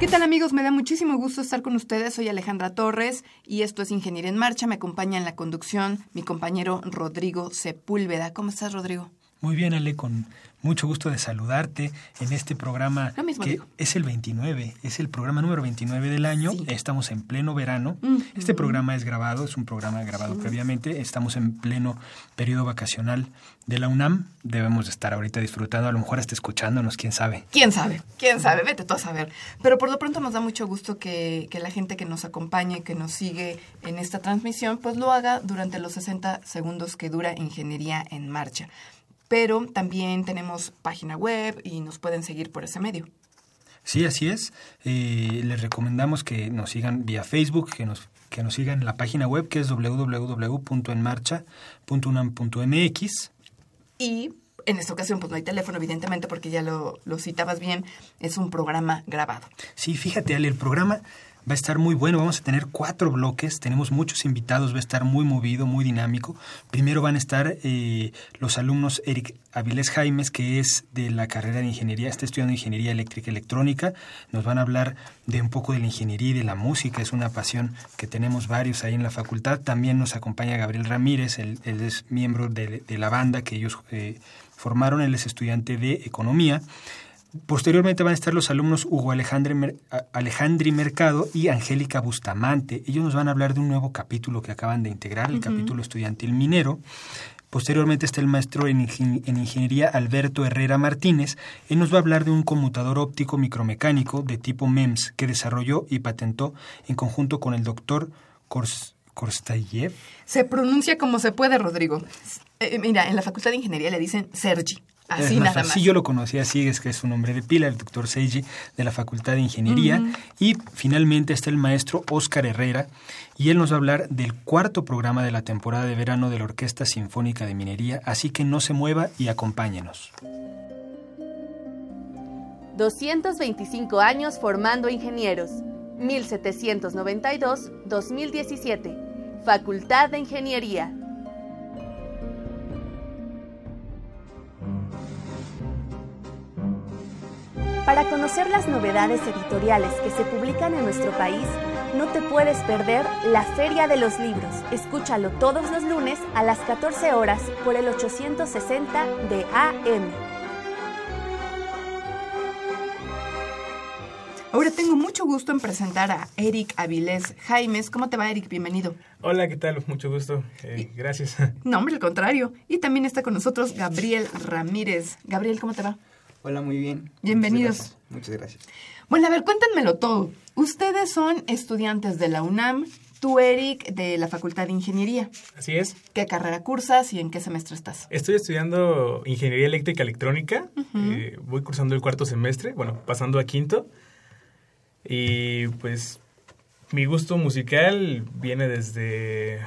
¿Qué tal amigos? Me da muchísimo gusto estar con ustedes. Soy Alejandra Torres y esto es Ingeniería en Marcha. Me acompaña en la conducción mi compañero Rodrigo Sepúlveda. ¿Cómo estás, Rodrigo? Muy bien, Ale, con mucho gusto de saludarte en este programa Lo mismo que digo. es el 29, es el programa número 29 del año, Sí. estamos en pleno verano. Este programa es grabado, es un programa grabado previamente, estamos en pleno periodo vacacional de la UNAM, debemos de estar ahorita disfrutando, a lo mejor hasta escuchándonos, quién sabe. ¿Quién sabe? ¿Quién sabe? Vete tú a saber. Pero por lo pronto nos da mucho gusto que, que la gente que nos acompañe, que nos sigue en esta transmisión, pues lo haga durante los 60 segundos que dura Ingeniería en Marcha. Pero también tenemos página web y nos pueden seguir por ese medio. Sí, así es. Eh, les recomendamos que nos sigan vía Facebook, que nos, que nos sigan en la página web que es www.enmarcha.unam.mx. Y en esta ocasión, pues no hay teléfono, evidentemente, porque ya lo, lo citabas bien, es un programa grabado. Sí, fíjate, Ale, el programa va a estar muy bueno. Vamos a tener cuatro bloques, tenemos muchos invitados, va a estar muy movido, muy dinámico. Primero van a estar eh, los alumnos Eric Avilés Jaimes, que es de la carrera de ingeniería, está estudiando ingeniería eléctrica y electrónica. Nos van a hablar de un poco de la ingeniería y de la música, es una pasión que tenemos varios ahí en la facultad. También nos acompaña Gabriel Ramírez, él, es miembro de, de la banda que ellos eh, formaron, él es estudiante de economía. Posteriormente van a estar los alumnos Hugo Alejandre Alejandri Mercado y Angélica Bustamante. Ellos nos van a hablar de un nuevo capítulo que acaban de integrar, el capítulo estudiantil minero. Posteriormente está el maestro en, ingen- en ingeniería Alberto Herrera Martínez. Él nos va a hablar de un conmutador óptico micromecánico de tipo MEMS que desarrolló y patentó en conjunto con el doctor Kors- Korstayev. Se pronuncia como se puede, Rodrigo. Eh, mira, en la Facultad de Ingeniería le dicen Sergi. Así nada más. Sí, yo lo conocí así, es que es su nombre de pila, el doctor Seiji de la Facultad de Ingeniería. Y finalmente está el maestro Óscar Herrera, y él nos va a hablar del cuarto programa de la temporada de verano de la Orquesta Sinfónica de Minería, así que no se mueva y acompáñenos. 225 años formando ingenieros. 1792-2017. Facultad de Ingeniería. Para conocer las novedades editoriales que se publican en nuestro país, no te puedes perder la Feria de los Libros. Escúchalo todos los lunes a las 14 horas por el 860 de AM. Ahora tengo mucho gusto en presentar a Eric Avilés Jaimes. ¿Cómo te va, Eric? Bienvenido. Hola, ¿qué tal? Mucho gusto. Eh, gracias. No, hombre, al contrario. Y también está con nosotros Gabriel Ramírez. Gabriel, ¿cómo te va? Hola, muy bien. Bienvenidos. Muchas gracias. Muchas gracias. Bueno, a ver, cuéntenmelo todo. Ustedes son estudiantes de la UNAM, tú, Eric, de la Facultad de Ingeniería. Así es. ¿Qué carrera cursas y en qué semestre estás? Estoy estudiando Ingeniería Eléctrica Electrónica. Eh, voy cursando el cuarto semestre, bueno, pasando a quinto. Y pues mi gusto musical viene desde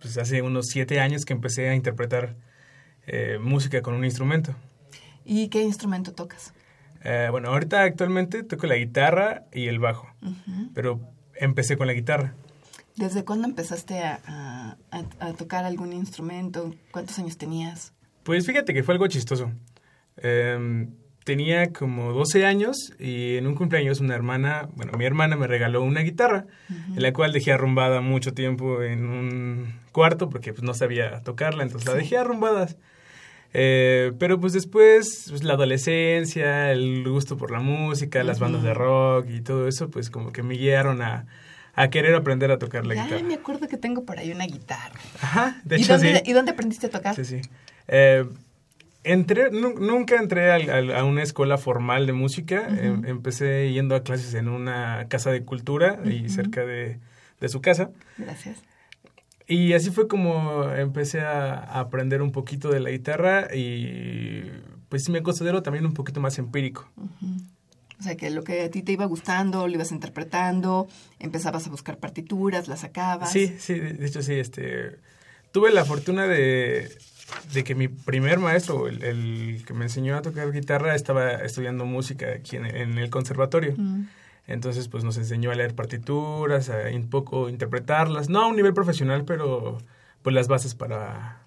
pues, hace unos siete años que empecé a interpretar eh, música con un instrumento. ¿Y qué instrumento tocas? Eh, bueno, ahorita actualmente toco la guitarra y el bajo, pero empecé con la guitarra. ¿Desde cuándo empezaste a, a- a- tocar algún instrumento? ¿Cuántos años tenías? Pues fíjate que fue algo chistoso. Em, tenía como 12 años y en un cumpleaños una hermana, bueno, mi hermana me regaló una guitarra, en la cual dejé arrumbada mucho tiempo en un cuarto porque pues no sabía tocarla, entonces la dejé arrumbadas. Eh, pero pues después, pues, la adolescencia, el gusto por la música, las bandas de rock y todo eso, pues como que me guiaron a, a querer aprender a tocar la Ya guitarra. me acuerdo que tengo por ahí una guitarra. Ajá, de ¿Y, hecho dónde, sí. ¿Y dónde aprendiste a tocar? Sí, sí. Eh, entré, nu- nunca entré a una escuela formal de música. Em- empecé yendo a clases en una casa de cultura y cerca de, de su casa. Gracias. Y así fue como empecé a, a aprender un poquito de la guitarra y pues sí me considero también un poquito más empírico. O sea, que lo que a ti te iba gustando, lo ibas interpretando, empezabas a buscar partituras, las sacabas. Sí, sí, de hecho sí, este, tuve la fortuna de, de que mi primer maestro, el, el que me enseñó a tocar guitarra, estaba estudiando música aquí en, en el conservatorio. Mm. Entonces, pues nos enseñó a leer partituras, a un poco interpretarlas, no a un nivel profesional, pero pues las bases para,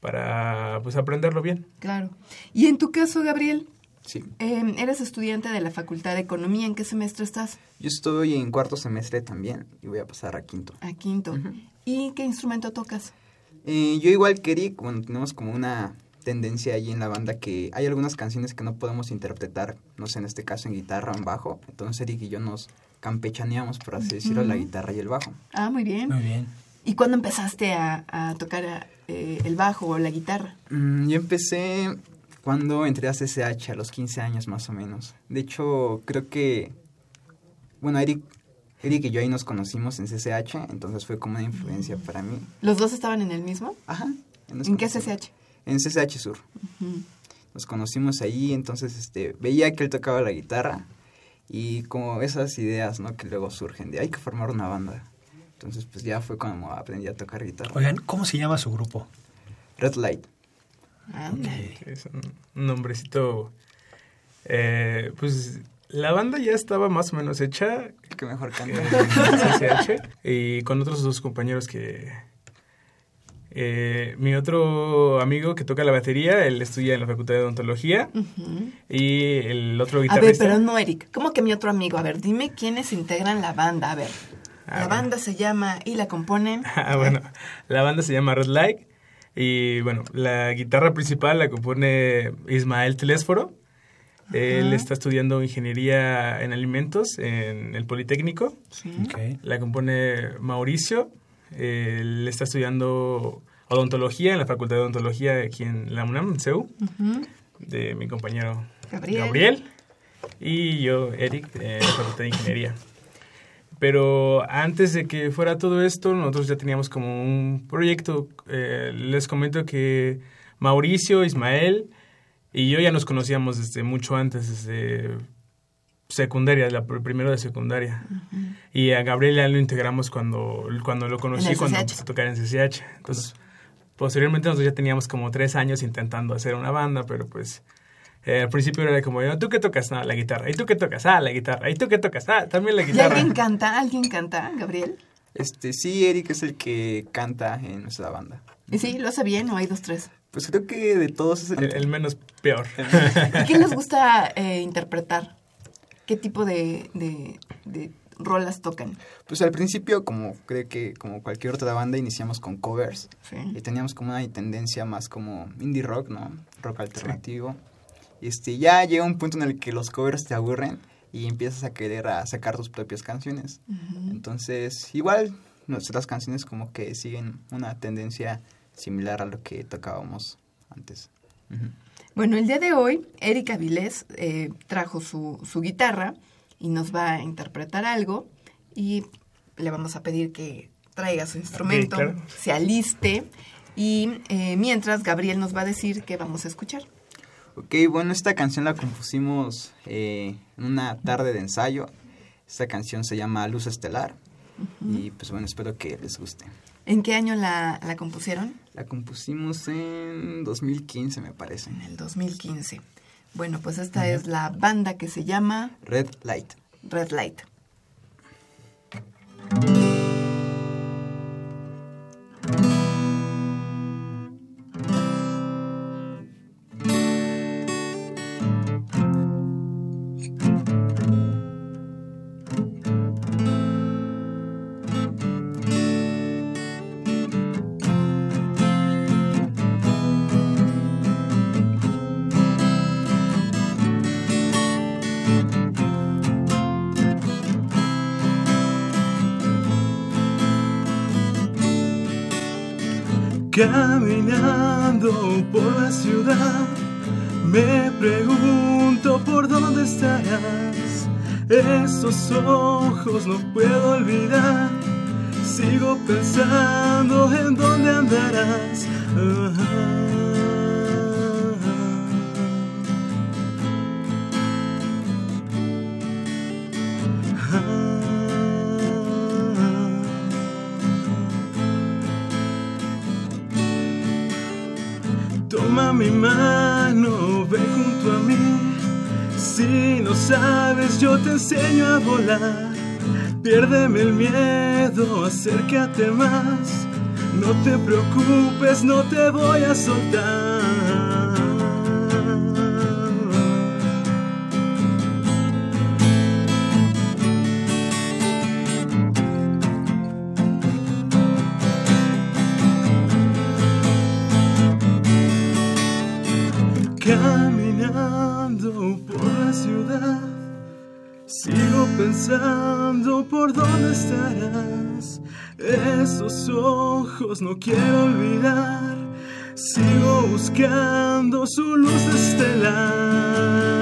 para pues aprenderlo bien. Claro. Y en tu caso, Gabriel, Sí. eh, eres estudiante de la Facultad de Economía. ¿En qué semestre estás? Yo estoy en cuarto semestre también y voy a pasar a quinto. A quinto. ¿Y qué instrumento tocas? Eh, yo igual quería, bueno, tenemos como una tendencia ahí en la banda que hay algunas canciones que no podemos interpretar, no sé, en este caso en guitarra o en bajo. Entonces Eric y yo nos campechaneamos, por así decirlo, la guitarra y el bajo. Ah, muy bien. Muy bien. ¿Y cuándo empezaste a, a tocar eh, el bajo o la guitarra? Mm, yo empecé cuando entré a CCH a los 15 años más o menos. De hecho, creo que, bueno, Eric, Eric y yo ahí nos conocimos en CCH, entonces fue como una influencia para mí. ¿Los dos estaban en el mismo? Ajá. ¿En qué. CCH? En CCH Sur. Nos conocimos ahí, entonces este, veía que él tocaba la guitarra y como esas ideas, ¿no? Que luego surgen de hay que formar una banda. Entonces, pues ya fue cuando aprendí a tocar guitarra. Oigan, ¿cómo se llama su grupo? Red Light. Ándale. que es un nombrecito. eh, pues la banda ya estaba más o menos hecha El que mejor canta. en CCH, y con otros dos compañeros que. Eh, mi otro amigo que toca la batería, él estudia en la Facultad de Odontología. Y el otro A ver, guitarrista. pero no, Eric. ¿Cómo que mi otro amigo? A ver, dime quiénes integran la banda. A ver. Ah, la bueno. banda se llama y la componen. Ah, bueno, la banda se llama Red Light. Y bueno, la guitarra principal la compone Ismael Telésforo. Él está estudiando ingeniería en alimentos en el Politécnico. Sí. La compone Mauricio. Él está estudiando odontología en la Facultad de Odontología aquí en la UNAM, en CEU, de mi compañero Gabriel. Gabriel. Y yo, Eric, en la Facultad de Ingeniería. Pero antes de que fuera todo esto, nosotros ya teníamos como un proyecto. Eh, les comento que Mauricio, Ismael y yo ya nos conocíamos desde mucho antes, desde secundaria, la pr- primero de secundaria. Y a Gabriel ya lo integramos cuando, cuando lo conocí, cuando empecé a tocar en CCH. Entonces, posteriormente nosotros ya teníamos como tres años intentando hacer una banda, pero pues eh, al principio era como, ¿tú qué tocas? No, la guitarra. ¿Y tú qué tocas? Ah, la guitarra. ¿Y tú qué tocas? Ah, también la ¿Y guitarra. alguien canta? ¿Alguien canta, Gabriel? Este, sí, Eric es el que canta en nuestra banda. ¿Y sí? ¿Lo hace bien o hay dos, tres? Pues creo que de todos es el, El, el menos peor. ¿Y qué les gusta eh, interpretar? ¿Qué tipo de, de, de rolas tocan? Pues al principio, como creo que como cualquier otra banda, iniciamos con covers. Sí. Y teníamos como una tendencia más como indie rock, ¿no? Rock alternativo. Y este, ya llega un punto en el que los covers te aburren y empiezas a querer a sacar tus propias canciones. Entonces, igual nuestras canciones como que siguen una tendencia similar a lo que tocábamos antes. Ujú. Bueno, el día de hoy, Erika Vilés eh, trajo su, su guitarra y nos va a interpretar algo y le vamos a pedir que traiga su instrumento, claro. se aliste y eh, mientras Gabriel nos va a decir qué vamos a escuchar. Ok, bueno, esta canción la compusimos eh, en una tarde de ensayo. Esta canción se llama Luz Estelar. Y pues bueno, espero que les guste. ¿En qué año la, la compusieron? La compusimos en 2015, me parece. En el 2015. Bueno, pues esta es la banda que se llama Red Light. Red Light. Caminando por la ciudad, me pregunto por dónde estarás. Esos ojos no puedo olvidar. Sigo pensando en dónde andarás. Si no sabes, yo te enseño a volar. Piérdeme el miedo, acércate más. No te preocupes, no te voy a soltar. Sigo pensando por dónde estarás. Esos ojos no quiero olvidar, sigo buscando su luz estelar.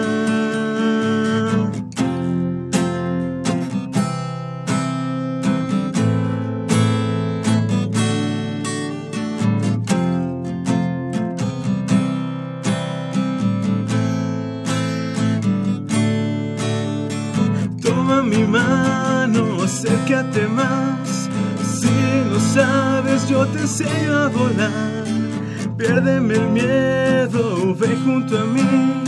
Acércate más. Si no sabes, yo te enseño a volar. Piérdeme el miedo, ven junto a mí.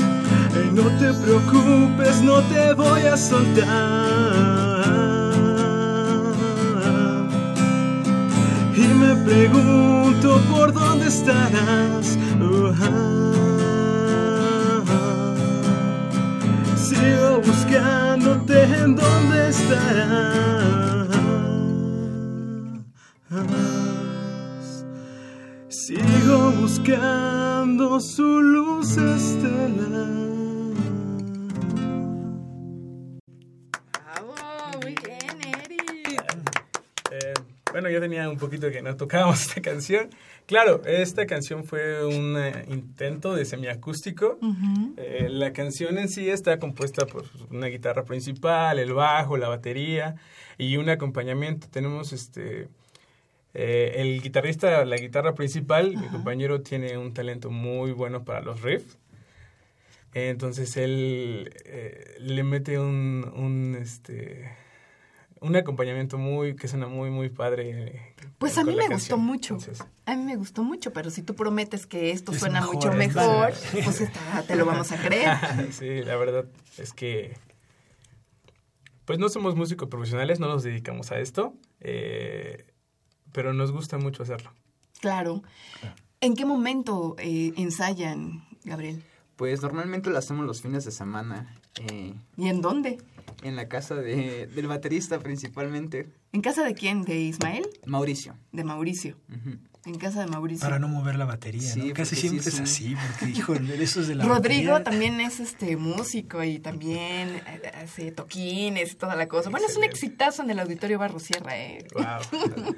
Y no te preocupes, no te voy a soltar. Y me pregunto por dónde estarás. Oh, Sigo buscándote en dónde estarás. Sigo buscando su luz estelar. Yo tenía un poquito que no tocábamos esta canción. Claro, esta canción fue un eh, intento de semiacústico. Eh, la canción en sí está compuesta por una guitarra principal, el bajo, la batería y un acompañamiento. Tenemos este eh, el guitarrista, la guitarra principal, mi compañero tiene un talento muy bueno para los riffs. Entonces él le mete un, un este un acompañamiento muy que suena muy muy padre. eh, Pues a mí me gustó canción. mucho. Entonces, A mí me gustó mucho, pero si tú prometes que esto Es suena mejor, mucho es mejor, pues está- te lo vamos a creer. sí, la verdad es que pues no somos músicos profesionales, no nos dedicamos a esto, eh, pero nos gusta mucho hacerlo. Claro. ¿En qué momento eh, ensayan, Gabriel? Pues normalmente lo hacemos los fines de semana. eh, ¿Y en dónde? en la casa de, del baterista principalmente, ¿En casa de quién? ¿De Ismael? Mauricio. De Mauricio. En casa de Mauricio. Para no mover la batería, Sí, ¿no? Casi sí siempre es así, porque, híjole, eso es de la Rodrigo batería. también es este músico y también hace toquines y toda la cosa. Bueno, es un exitazo en el auditorio Barro Sierra, ¿eh? Wow.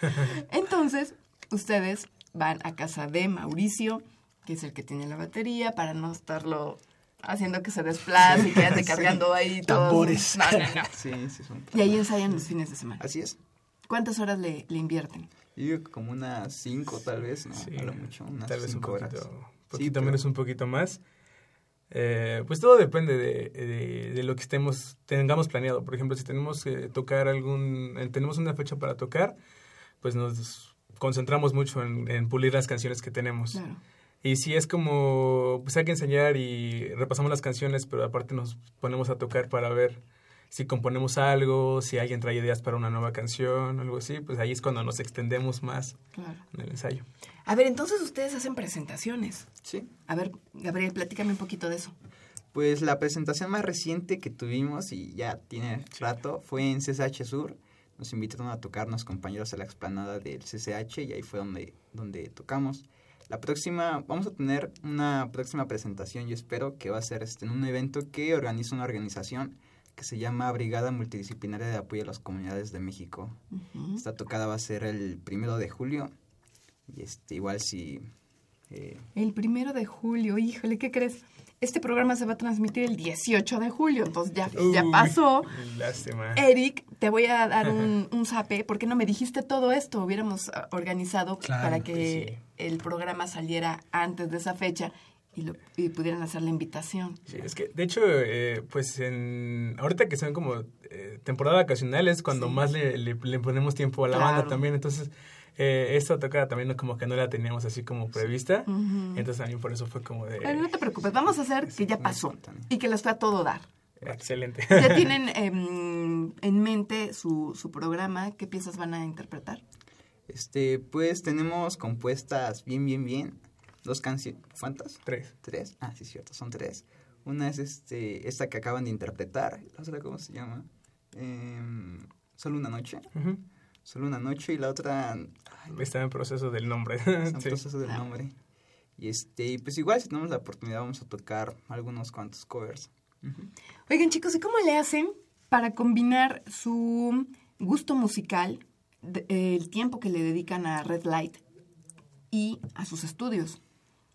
Entonces, ustedes van a casa de Mauricio, que es el que tiene la batería, para no estarlo haciendo que se desplace y que ande cargando ahí todo. Tambores. No, no, no. Sí, sí, son. Y ahí ensayan los fines de semana. Así es. ¿Cuántas horas le, le invierten? Yo digo que como unas cinco tal vez, ¿no? Sí, a lo mucho, unas tal vez un cinco horas. poquito, Sí, poquito pero- menos, un poquito más. Eh, pues todo depende de, de- de lo que estemos tengamos planeado. Por ejemplo, si tenemos que tocar algún, eh, tenemos una fecha para tocar, pues nos concentramos mucho en, en pulir las canciones que tenemos. Claro. Y si es como, pues hay que enseñar y repasamos las canciones, pero aparte nos ponemos a tocar para ver si componemos algo, si alguien trae ideas para una nueva canción, algo así, pues ahí es cuando nos extendemos más Claro. en el ensayo. A ver, entonces ustedes hacen presentaciones. Sí. A ver, Gabriel, platícame un poquito de eso. Pues la presentación más reciente que tuvimos, y ya tiene rato, fue en CCH Sur. Nos invitaron a tocar unos compañeros a la explanada del CCH y ahí fue donde, donde tocamos. La próxima, vamos a tener una próxima presentación, yo espero, que va a ser este, en un evento que organiza una organización que se llama Brigada Multidisciplinaria de Apoyo a las Comunidades de México. Esta tocada va a ser el primero de julio Y este, igual si... eh, El primero de julio, híjole, ¿qué crees? Este programa se va a transmitir el 18 de julio, entonces ya, ya pasó. Lástima. Eric, te voy a dar un, un zape. ¿Por qué no me dijiste todo esto? Hubiéramos ah, organizado Claro, para que el programa saliera antes de esa fecha y, lo, y pudieran hacer la invitación. Sí, es que, de hecho, eh, pues en ahorita que son como eh, temporada vacacional es cuando Sí. más le, le- le ponemos tiempo a la Claro. banda también. Entonces, eh, esta tocada también no- como que no la teníamos así como prevista. Entonces también por eso fue como de... Pero no te preocupes, vamos a hacer que ya pasó y que les fue a todo dar. Excelente. ¿Ya tienen em, en mente su, su programa? ¿Qué piezas van a interpretar? este, pues tenemos compuestas bien, bien, bien. Dos canciones. ¿Cuántas? Tres. ¿Tres? Ah, sí, cierto, son tres. Una es este, esta que acaban de interpretar. La otra, ¿cómo se llama? Em, Solo una noche. Solo una noche. Y la otra, Está en proceso del nombre. está en Sí. proceso del nombre. Y este, pues igual si tenemos la oportunidad vamos a tocar algunos cuantos covers. Oigan chicos, ¿y cómo le hacen para combinar su gusto musical, de- el tiempo que le dedican a Red Light y a sus estudios?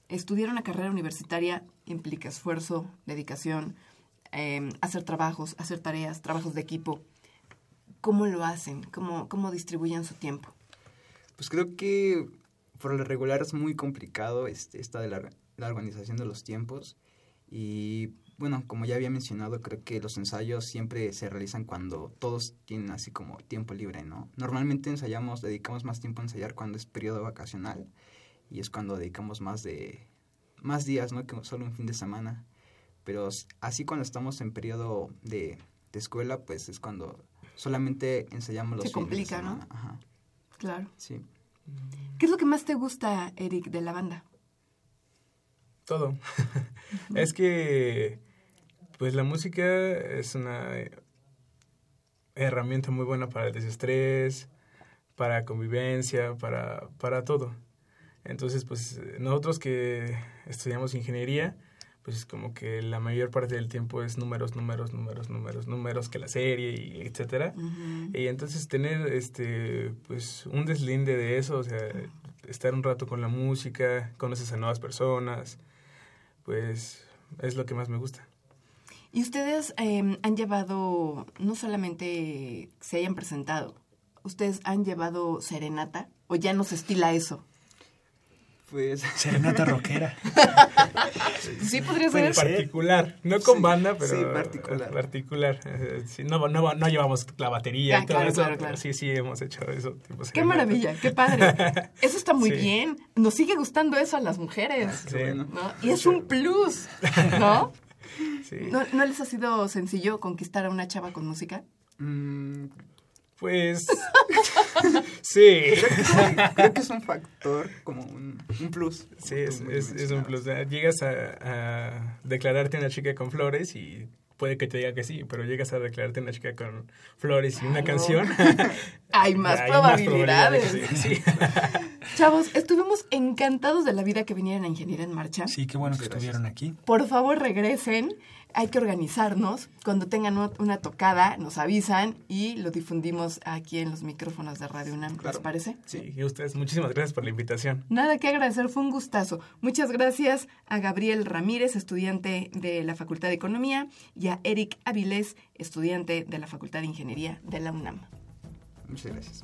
Estudiar una carrera universitaria implica esfuerzo, dedicación, eh, hacer trabajos, hacer tareas, trabajos de equipo. ¿Cómo lo hacen? ¿Cómo, cómo distribuyen su tiempo? Pues creo que por lo regular es muy complicado este, esta de la, la organización de los tiempos. Y bueno, como ya había mencionado, creo que los ensayos siempre se realizan cuando todos tienen así como tiempo libre, ¿no? Normalmente ensayamos, dedicamos más tiempo a ensayar cuando es periodo vacacional y es cuando dedicamos más de más días, ¿no? Que solo un fin de semana. Pero así cuando estamos en periodo de, de escuela, pues es cuando solamente ensayamos los Se fines de complica, ¿no? Ajá, Claro. sí. ¿Qué es lo que más te gusta, Eric, de la banda? Todo. es que, pues la música es una herramienta muy buena para el desestrés, para convivencia, para, para todo. Entonces, pues nosotros que estudiamos ingeniería, pues como que la mayor parte del tiempo es números, números, números, números, números, que la serie y etcétera. Y entonces tener este pues un deslinde de eso, o sea, estar un rato con la música, conoces a nuevas personas, pues es lo que más me gusta. Y ustedes eh, han llevado, no solamente se hayan presentado, ustedes han llevado serenata o ya no se estila eso. Pues Serenata rockera. Sí, podría ser. Particular, no con Sí, banda, pero sí, particular. particular. Eh, sí, no, no, no llevamos la batería Ah, y todo claro, eso, claro, claro. sí, sí hemos hecho eso. tipo Qué maravilla, qué padre. Eso está muy Sí. bien. Nos sigue gustando eso a las mujeres. Sí. bueno. ¿no? Y es un plus, ¿no? Sí. ¿no? ¿No les ha sido sencillo conquistar a una chava con música? mm, Pues sí. creo que es un factor como un, un plus. Sí, es, tú es, es un plus. Llegas a, a declararte una chica con flores y puede que te diga que sí, pero llegas a declararte una chica con flores y una canción. Hay más hay probabilidades. probabilidades, sí, sí. Chavos, estuvimos encantados de la vida que vinieran a Ingeniería en Marcha. Sí, qué bueno que estuvieron aquí. Por favor, regresen. Hay que organizarnos. Cuando tengan una- tocada, nos avisan y lo difundimos aquí en los micrófonos de Radio UNAM. ¿Les parece? Sí, y ustedes, muchísimas gracias por la invitación. Nada que agradecer, fue un gustazo. Muchas gracias a Gabriel Ramírez, estudiante de la Facultad de Economía, y a Eric Avilés, estudiante de la Facultad de Ingeniería de la UNAM. Muchas gracias.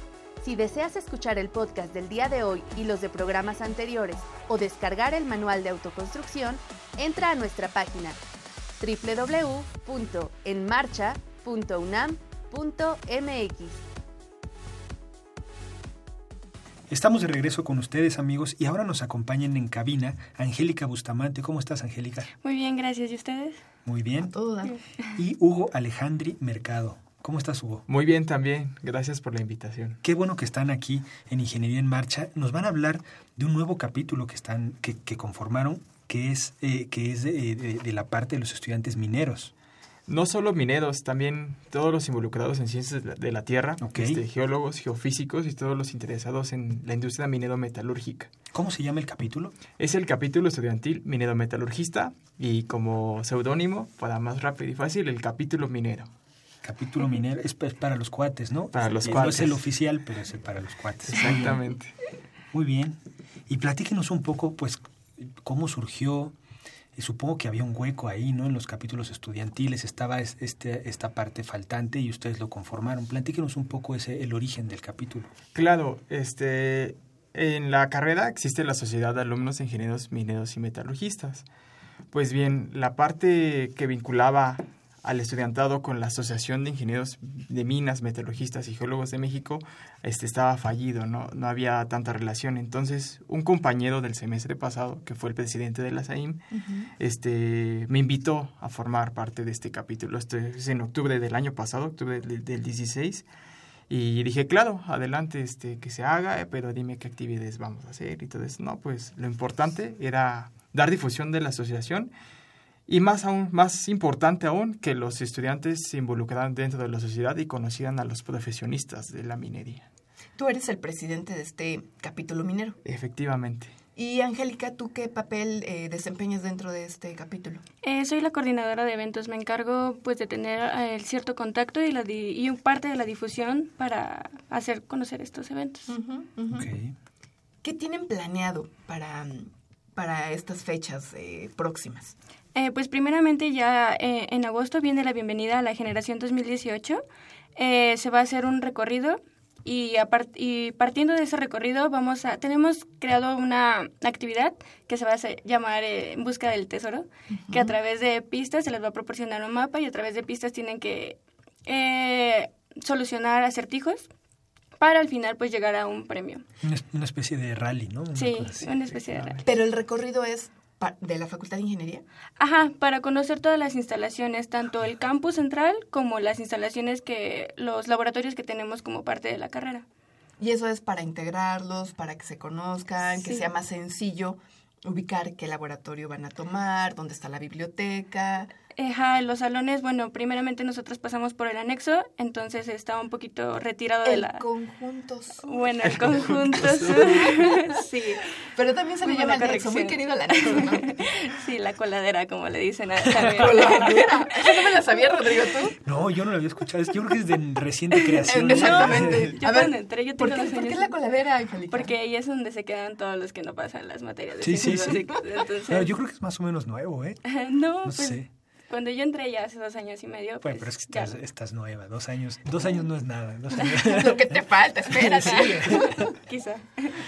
Si deseas escuchar el podcast del día de hoy y los de programas anteriores o descargar el manual de autoconstrucción, entra a nuestra página www.enmarcha.unam.mx. Estamos de regreso con ustedes, amigos, y ahora nos acompañan en cabina Angélica Bustamante. ¿Cómo estás, Angélica? Muy bien, gracias. ¿Y ustedes? Muy bien. Todo dar. Y Hugo Alejandri Mercado. ¿Cómo estás, Hugo? Muy bien también. Gracias por la invitación. Qué bueno que están aquí en Ingeniería en Marcha. Nos van a hablar de un nuevo capítulo que están que, que conformaron, que es eh, que es de, de- de la parte de los estudiantes mineros. No solo mineros, también todos los involucrados en ciencias de la, Tierra, Ok. este, geólogos, geofísicos y todos los interesados en la industria minero-metalúrgica. ¿Cómo se llama el capítulo? Es el capítulo estudiantil minero-metalurgista y como seudónimo, para más rápido y fácil, el capítulo minero. Capítulo minero es pa- para los cuates, ¿no? Para los Eh, No cuates. es el oficial, pero es el para los cuates. Exactamente. Muy bien. Y platíquenos un poco, pues, cómo surgió. Eh, Supongo que había un hueco ahí, ¿no? En los capítulos estudiantiles estaba es- este, esta parte faltante y ustedes lo conformaron. Platíquenos un poco ese, el origen del capítulo. Claro, este, en la carrera existe la Sociedad de Alumnos Ingenieros Mineros y Metalurgistas. Pues bien, la parte que vinculaba al estudiantado con la Asociación de Ingenieros de Minas, Metalurgistas y Geólogos de México este, estaba fallido, ¿no? no había tanta relación. Entonces, un compañero del semestre pasado, que fue el presidente de la SAIM, este, me invitó a formar parte de este capítulo. Esto es en octubre del año pasado, octubre del, del 16. Y dije, claro, adelante, este, que se haga, pero dime qué actividades vamos a hacer y todo eso. No, pues lo importante era dar difusión de la asociación y más aún, más importante aún, que los estudiantes se involucraran dentro de la sociedad y conocieran a los profesionistas de la minería. Tú eres el presidente de este capítulo minero. Efectivamente. Y Angélica, ¿tú qué papel eh, desempeñas dentro de este capítulo? Eh, soy la coordinadora de eventos. Me encargo pues de tener eh, cierto contacto y, la di- y un parte de la difusión para hacer conocer estos eventos. ¿Qué tienen planeado para, para estas fechas eh, próximas? Eh, pues primeramente ya eh, en agosto viene la bienvenida a la generación 2018. Eh, se va a hacer un recorrido y, apart- y partiendo de ese recorrido vamos a tenemos creado una actividad que se va a hacer- llamar eh, En busca del tesoro, que a través de pistas se les va a proporcionar un mapa y a través de pistas tienen que eh, solucionar acertijos para al final pues llegar a un premio. Una, es- una especie de rally, ¿no? Una Sí, una especie de rally. Pero el recorrido es de la Facultad de Ingeniería. Ajá, para conocer todas las instalaciones, tanto el campus central como las instalaciones que los laboratorios que tenemos como parte de la carrera. Y eso es para integrarlos, para que se conozcan, que sea más sencillo ubicar qué laboratorio van a tomar, dónde está la biblioteca. Ajá, los salones, bueno, primeramente nosotros pasamos por el anexo, entonces está un poquito retirado de El la... conjunto sur. Bueno, el conjunto sur. sí, Pero también se le llama buena anexo, muy querido el anexo, ¿no? sí, la coladera, como le dicen a también. Coladera. Eso no me la sabía, Rodrigo, ¿tú? No, yo no lo había escuchado. Yo creo que es de reciente creación. Exactamente. Yo A ver, entré, yo ¿por tengo qué, dos por qué la coladera, Angélica? Porque ahí es donde se quedan todos los que no pasan las materias de Sí, sí, sí. Entonces, Pero yo creo que es más o menos nuevo, ¿eh? no, No pues, sé. Cuando yo entré ya hace dos años y medio, Bueno, pues, pero es que estás, estás nueva. Dos años. Dos años no es nada. Dos años. Lo que te falta, espérate. Quizá.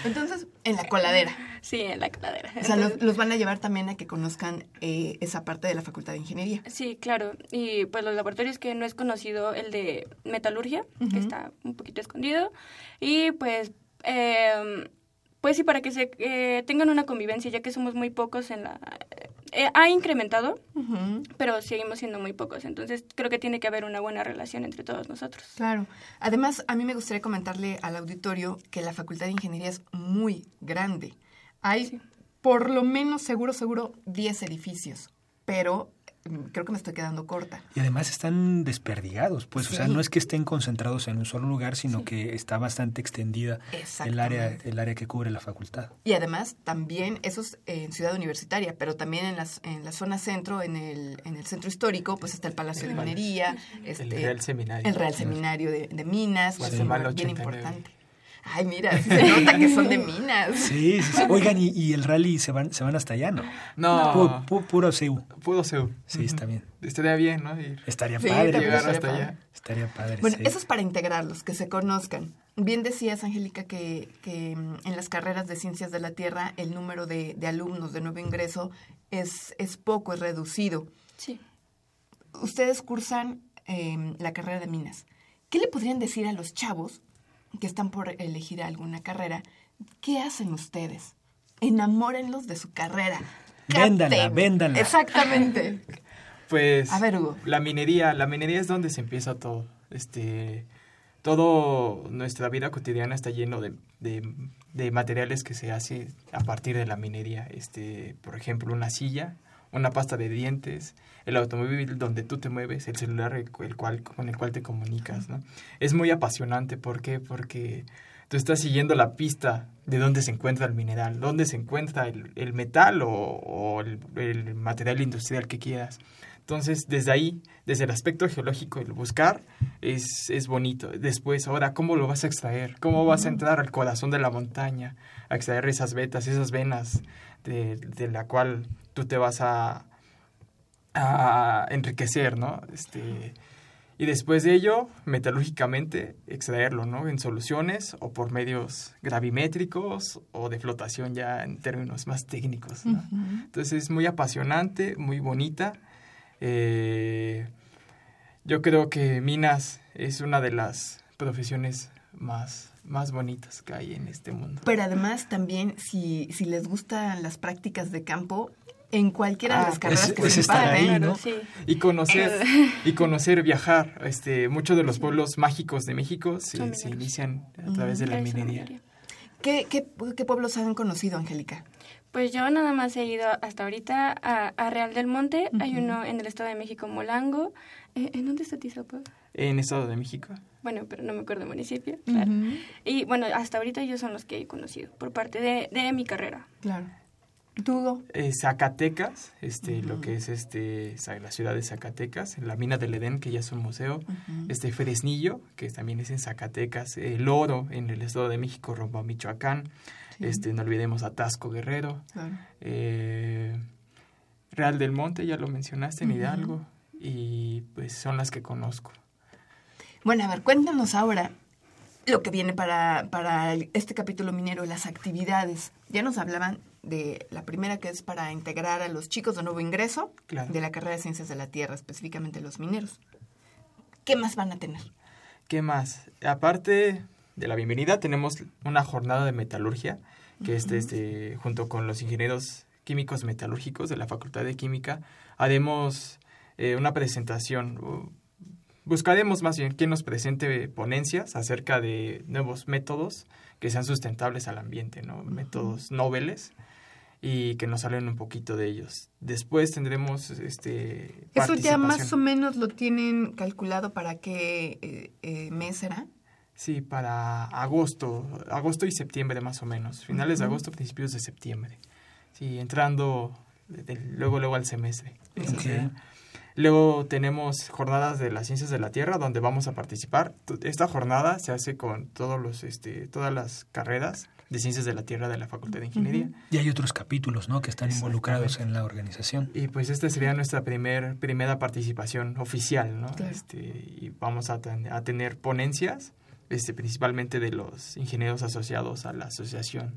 Entonces, en la coladera. Sí, en la coladera. O sea, Entonces, los van a llevar también a que conozcan eh, esa parte de la Facultad de Ingeniería. Sí, claro. Y pues los laboratorios que no es conocido, el de metalurgia, que está un poquito escondido. Y pues, eh, pues sí, para que se eh, tengan una convivencia, ya que somos muy pocos en la... eh, ha incrementado, pero seguimos siendo muy pocos. Entonces creo que tiene que haber una buena relación entre todos nosotros. Claro. Además, a mí me gustaría comentarle al auditorio que la Facultad de Ingeniería es muy grande. Hay Sí. por lo menos, seguro, seguro, 10 edificios, pero creo que me estoy quedando corta. Y además están desperdigados, pues, o sea, no es que estén concentrados en un solo lugar, sino que está bastante extendida el área, el área que cubre la facultad. Y además, también, eso es en Ciudad Universitaria, pero también en, las, en la zona centro, en el, en el centro histórico, pues está el Palacio de Minería, este, el Real Seminario. el Real Seminario de, de Minas, que es bien 89. importante. Ay, mira, se nota que son de Minas. Sí, sí, sí. Oigan, y, y el rally se van, se van hasta allá, ¿no? No, Pu- pu- puro CEU. Sí, está bien. Estaría bien, ¿no? Ir. Estaría Sí, padre. también Llegar estaría hasta padre. allá. Estaría padre. Bueno, sí. eso es para integrarlos, que se conozcan. Bien decías, Angélica, que, que mm, en las carreras de ciencias de la Tierra el número de, de alumnos de nuevo ingreso es, es poco, es reducido. Sí. Ustedes cursan eh, la carrera de minas. ¿Qué le podrían decir a los chavos que están por elegir alguna carrera ¿qué hacen ustedes? Enamórenlos de su carrera. Véndala, Capten. véndala. Exactamente. Pues A ver, Hugo. la minería, la minería es donde se empieza todo. Este, todo nuestra vida cotidiana está lleno de, de, de materiales que se hace a partir de la minería. Este, por ejemplo, una silla, una pasta de dientes, el automóvil donde tú te mueves, el celular el, cual, con el cual te comunicas, ¿no? Es muy apasionante, ¿por qué? Porque tú estás siguiendo la pista de dónde se encuentra el mineral, dónde se encuentra el, el metal o, o el, el material industrial que quieras. Entonces, desde ahí, desde el aspecto geológico, el buscar es, es bonito. Después, ahora, ¿cómo lo vas a extraer? ¿Cómo vas a entrar al corazón de la montaña a extraer esas vetas, esas venas de, de la cual tú te vas a, a enriquecer, ¿no? Este, y después de ello, metalúrgicamente, extraerlo, ¿no? En soluciones o por medios gravimétricos o de flotación ya en términos más técnicos, ¿no? Entonces es muy apasionante, muy bonita. Eh, yo creo que minas es una de las profesiones más, más bonitas que hay en este mundo. Pero además también, si, si les gustan las prácticas de campo, en cualquiera de Ah, las carreras es- que es se estar paren, ahí, ¿no? Sí. Y conocer, y conocer, viajar. Este, muchos de los pueblos mágicos de México se, se inician a través de la minería. ¿Qué, qué, qué pueblos han conocido, Angélica? Pues yo nada más he ido hasta ahorita a, a Real del Monte, hay uno en el Estado de México, Molango. Eh, ¿En dónde está Tizapa? En Estado de México. Bueno, pero no me acuerdo el municipio, claro. Y bueno, hasta ahorita ellos son los que he conocido por parte de, de mi carrera. Claro. ¿Tú, Hugo? Eh, Zacatecas, este, lo que es este, la ciudad de Zacatecas, la mina del Edén, que ya es un museo, este Fresnillo, que también es en Zacatecas, el Oro en el Estado de México, rumbo a Michoacán, este, no olvidemos Atasco Guerrero, Claro. eh, Real del Monte, ya lo mencionaste, en Hidalgo, y pues son las que conozco. Bueno, a ver, cuéntanos ahora lo que viene para, para este capítulo minero, las actividades. Ya nos hablaban de la primera que es para integrar a los chicos de nuevo ingreso Claro. de la carrera de Ciencias de la Tierra, específicamente los mineros. ¿Qué más van a tener? ¿Qué más? Aparte de la bienvenida, tenemos una jornada de metalurgia, que es este, junto con los ingenieros químicos metalúrgicos de la Facultad de Química, haremos eh, una presentación. buscaremos más bien quien nos presente ponencias acerca de nuevos métodos que sean sustentables al ambiente, ¿no? Métodos nobles y que nos hablen un poquito de ellos. Después tendremos este Eso ya más o menos lo tienen calculado para qué eh, eh, mes será. Sí, para agosto, agosto y septiembre más o menos, finales de agosto, principios de septiembre. Sí, entrando de- de- luego luego al semestre. Luego tenemos jornadas de las ciencias de la Tierra donde vamos a participar. Esta jornada se hace con todos los este todas las carreras de ciencias de la Tierra de la Facultad de Ingeniería. Y hay otros capítulos, ¿no? Que están involucrados en la organización. Y pues esta sería nuestra primer, primera participación oficial, ¿no? Claro. Este, y vamos a, ten- a tener ponencias, este, principalmente de los ingenieros asociados a la Asociación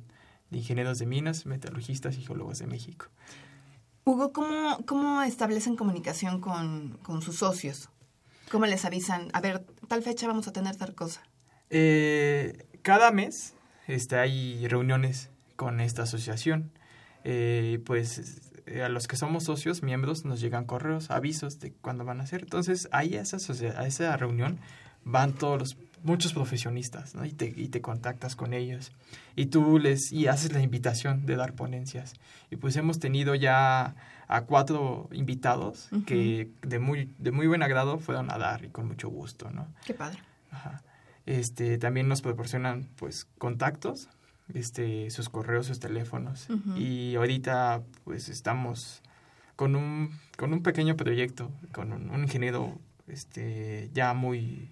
de Ingenieros de Minas, Metalurgistas y Geólogos de México. Hugo, ¿cómo, cómo establecen comunicación con, con sus socios? ¿Cómo les avisan? A ver, tal fecha vamos a tener tal cosa. Eh, cada mes este, hay reuniones con esta asociación. Eh, pues eh, a los que somos socios, miembros, nos llegan correos, avisos de cuándo van a ser. Entonces, ahí a esa, a esa reunión van todos los muchos profesionistas ¿no? y, te, y te contactas con ellos y tú les y haces la invitación de dar ponencias y pues hemos tenido ya a cuatro invitados que de muy de muy buen agrado fueron a dar y con mucho gusto no Qué padre. Ajá. Este, también nos proporcionan pues contactos, este, sus correos, sus teléfonos. Y ahorita pues estamos con un, con un pequeño proyecto, con un, un ingeniero este, ya muy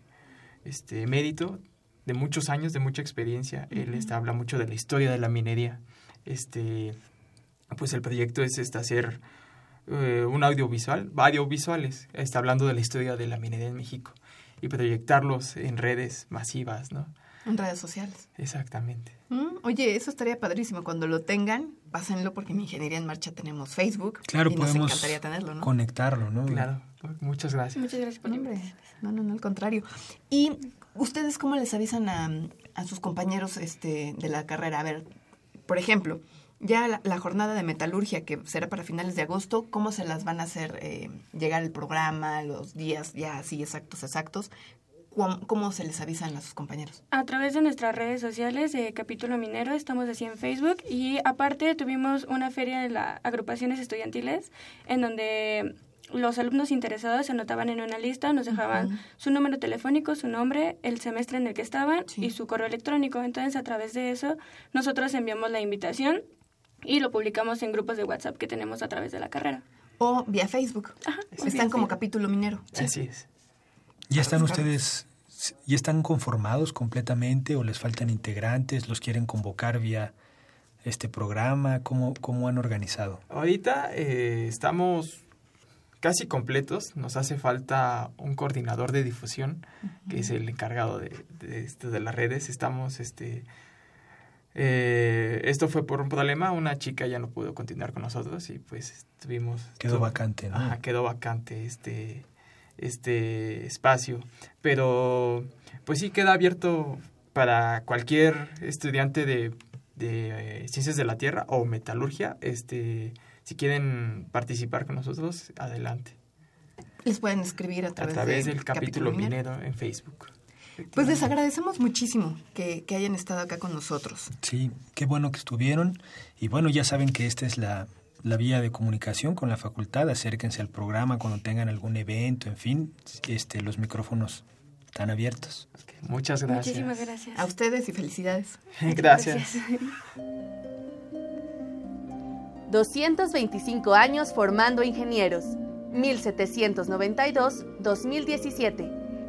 este, mérito, de muchos años, de mucha experiencia. Él este, habla mucho de la historia de la minería. Este, pues el proyecto es este, hacer eh, un audiovisual, varios visuales, está hablando de la historia de la minería en México y proyectarlos en redes masivas, ¿no? En redes sociales. Exactamente. Mm, Oye, eso estaría padrísimo. Cuando lo tengan, pásenlo porque en Ingeniería en Marcha tenemos Facebook. Claro, y nos podemos encantaría tenerlo, ¿no? conectarlo, ¿no? Claro, muchas gracias. Muchas gracias por Hombre, invitación. no, no, no, al contrario. ¿Y ustedes cómo les avisan a, a sus compañeros este, de la carrera? A ver, por ejemplo, ya la, la jornada de metalurgia, que será para finales de agosto, ¿cómo se las van a hacer eh, llegar el programa, los días ya así exactos, exactos? ¿Cómo, cómo se les avisan a sus compañeros? A través de nuestras redes sociales de Capítulo Minero, estamos así en Facebook y aparte tuvimos una feria de las agrupaciones estudiantiles en donde los alumnos interesados se anotaban en una lista, nos dejaban su número telefónico, su nombre, el semestre en el que estaban Sí. y su correo electrónico. Entonces, a través de eso, nosotros enviamos la invitación y lo publicamos en grupos de WhatsApp que tenemos a través de la carrera. O vía Facebook. Ajá, Están como capítulo minero. Así es. ¿Ya están ustedes, ya están conformados completamente o les faltan integrantes? ¿Los quieren convocar vía este programa? ¿Cómo, cómo han organizado? Ahorita eh, estamos casi completos. Nos hace falta un coordinador de difusión, que es el encargado de, de, de las redes. Estamos, este... eh, esto fue por un problema, una chica ya no pudo continuar con nosotros y pues tuvimos... Quedó vacante, ¿no? Ajá, quedó vacante este, este espacio. Pero pues sí queda abierto para cualquier estudiante de, de eh, ciencias de la tierra o metalurgia. Este, si quieren participar con nosotros, adelante. Les pueden escribir a A través, través de del capítulo minero en Facebook. Pues les agradecemos muchísimo que, que hayan estado acá con nosotros. Sí, qué bueno que estuvieron. Y bueno, ya saben que esta es la, la vía de comunicación con la facultad. Acérquense al programa cuando tengan algún evento, en fin, este, los micrófonos están abiertos. Muchas gracias. Muchísimas gracias. A ustedes y felicidades. Gracias. 225 años formando ingenieros. 1792-2017.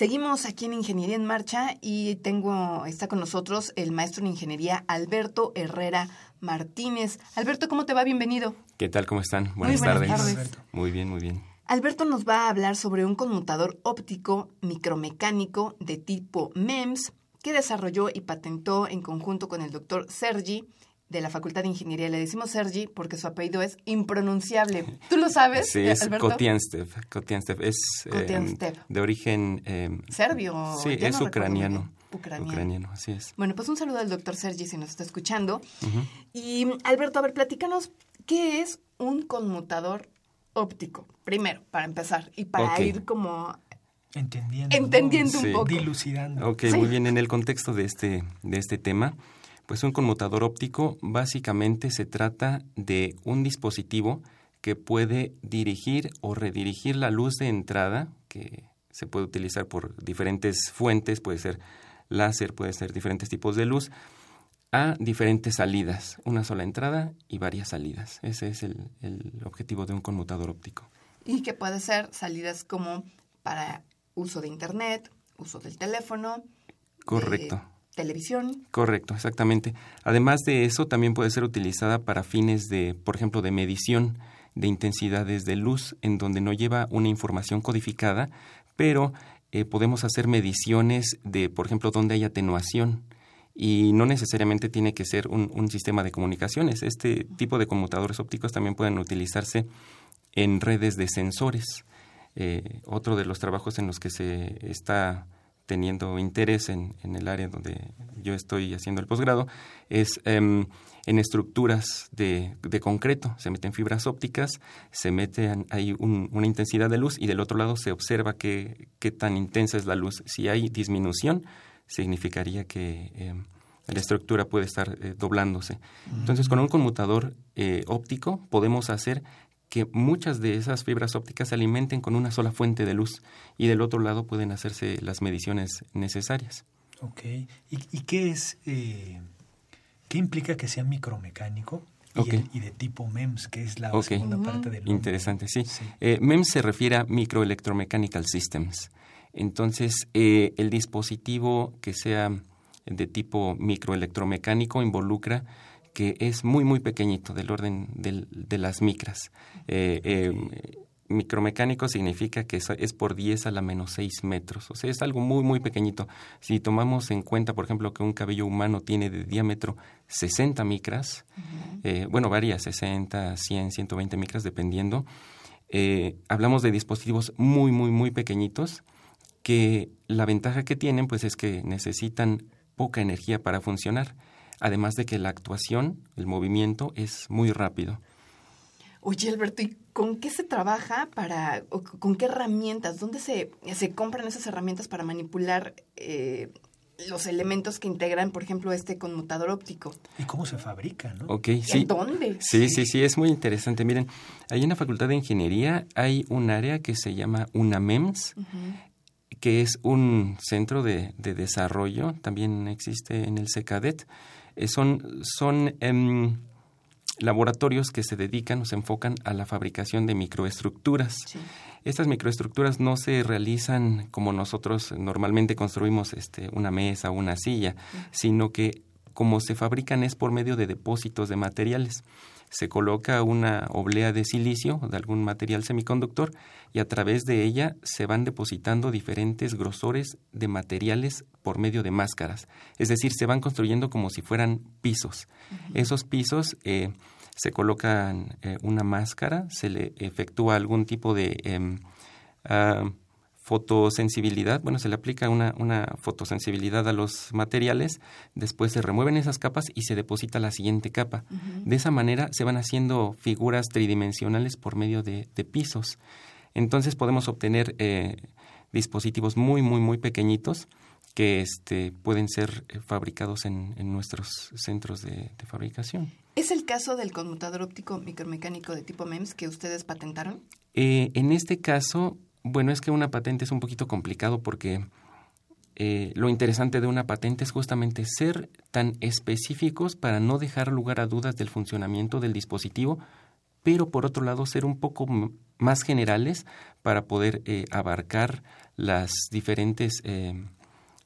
Seguimos aquí en Ingeniería en Marcha y tengo, está con nosotros el maestro en ingeniería Alberto Herrera Martínez. Alberto, ¿cómo te va? Bienvenido. ¿Qué tal? ¿Cómo están? Buenas, buenas tardes. tardes. Muy bien, muy bien. Alberto nos va a hablar sobre un conmutador óptico micromecánico de tipo MEMS que desarrolló y patentó en conjunto con el doctor Sergi de la Facultad de Ingeniería. Le decimos Sergi porque su apellido es impronunciable. ¿Tú lo sabes, Sí, es Alberto? Kotianstev. Kotianstev es eh, de origen... eh, ¿Serbio? Sí, Ya es no ucraniano. Ucraniano. Ucraniano, así es. Bueno, pues un saludo al doctor Sergi si nos está escuchando. Y Alberto, a ver, platícanos, ¿qué es un conmutador óptico? Primero, para empezar, y para ir como Entendiendo. entendiendo un poco. Dilucidando. Ok, Sí. muy bien. En el contexto de este, de este tema, pues un conmutador óptico básicamente se trata de un dispositivo que puede dirigir o redirigir la luz de entrada, que se puede utilizar por diferentes fuentes, puede ser láser, puede ser diferentes tipos de luz, a diferentes salidas, una sola entrada y varias salidas. Ese es el, el objetivo de un conmutador óptico. Y que puede ser salidas como para uso de internet, uso del teléfono. de Correcto. Televisión. Correcto, exactamente. Además de eso, también puede ser utilizada para fines de, por ejemplo, de medición de intensidades de luz, en donde no lleva una información codificada, pero eh, podemos hacer mediciones de, por ejemplo, donde hay atenuación. Y no necesariamente tiene que ser un, sistema de comunicaciones. Este tipo de conmutadores ópticos también pueden utilizarse en redes de sensores. Eh, otro de los trabajos en los que se está teniendo interés en, el área donde yo estoy haciendo el posgrado es em, en estructuras de, de concreto. Se meten fibras ópticas, se mete hay un- una intensidad de luz y del otro lado se observa qué, qué tan intensa es la luz. Si hay disminución, significaría que em, la estructura puede estar eh, doblándose. Entonces, con un conmutador eh, óptico podemos hacer que muchas de esas fibras ópticas se alimenten con una sola fuente de luz y del otro lado pueden hacerse las mediciones necesarias. Ok. ¿Y, y qué es, eh, qué implica que sea micromecánico y, Ok. el- y de tipo MEMS, que es la segunda parte del? Interesante, sí. Sí. Eh, MEMS se refiere a Microelectromechanical Systems. Entonces, eh, el dispositivo que sea de tipo microelectromecánico involucra que es muy, muy pequeñito, del orden del, de las micras. Eh, eh, micromecánico significa que es, por 10 a la menos 6 metros. O sea, es algo muy, muy pequeñito. Si tomamos en cuenta, por ejemplo, que un cabello humano tiene de diámetro 60 micras, eh, bueno, varía, 60, 100, 120 micras, dependiendo. Eh, hablamos de dispositivos muy, muy, muy pequeñitos que la ventaja que tienen, pues, es que necesitan poca energía para funcionar. Además de que la actuación, el movimiento, es muy rápido. Oye, Alberto, ¿y con qué se trabaja para, o con qué herramientas? ¿Dónde se, se compran esas herramientas para manipular eh, los elementos que integran, por ejemplo, este conmutador óptico? ¿Y cómo se fabrica, no? Okay, sí. ¿En dónde? Sí, sí, sí, es muy interesante. Miren, ahí en la Facultad de Ingeniería hay un área que se llama UNAMEMS, que es un centro de, de, desarrollo, también existe en el CECADET. Eh, son son em, laboratorios que se dedican o se enfocan a la fabricación de microestructuras. Estas microestructuras no se realizan como nosotros normalmente construimos este, una mesa o una silla, sino que como se fabrican es por medio de depósitos de materiales se coloca una oblea de silicio, de algún material semiconductor, y a través de ella se van depositando diferentes grosores de materiales por medio de máscaras. Es decir, se van construyendo como si fueran pisos. Esos pisos eh, se colocan eh, una máscara, se le efectúa algún tipo de em, ah, fotosensibilidad, bueno, se le aplica una, una fotosensibilidad a los materiales, después se remueven esas capas y se deposita la siguiente capa. De esa manera se van haciendo figuras tridimensionales por medio de, pisos. Entonces podemos obtener eh, dispositivos muy, muy, muy pequeñitos que este, pueden ser eh, fabricados en, nuestros centros de, fabricación. ¿Es el caso del conmutador óptico micromecánico de tipo MEMS que ustedes patentaron? Eh, en este caso, bueno, es que una patente es un poquito complicado porque eh, lo interesante de una patente es justamente ser tan específicos para no dejar lugar a dudas del funcionamiento del dispositivo, pero por otro lado ser un poco más generales para poder eh, abarcar las diferentes eh,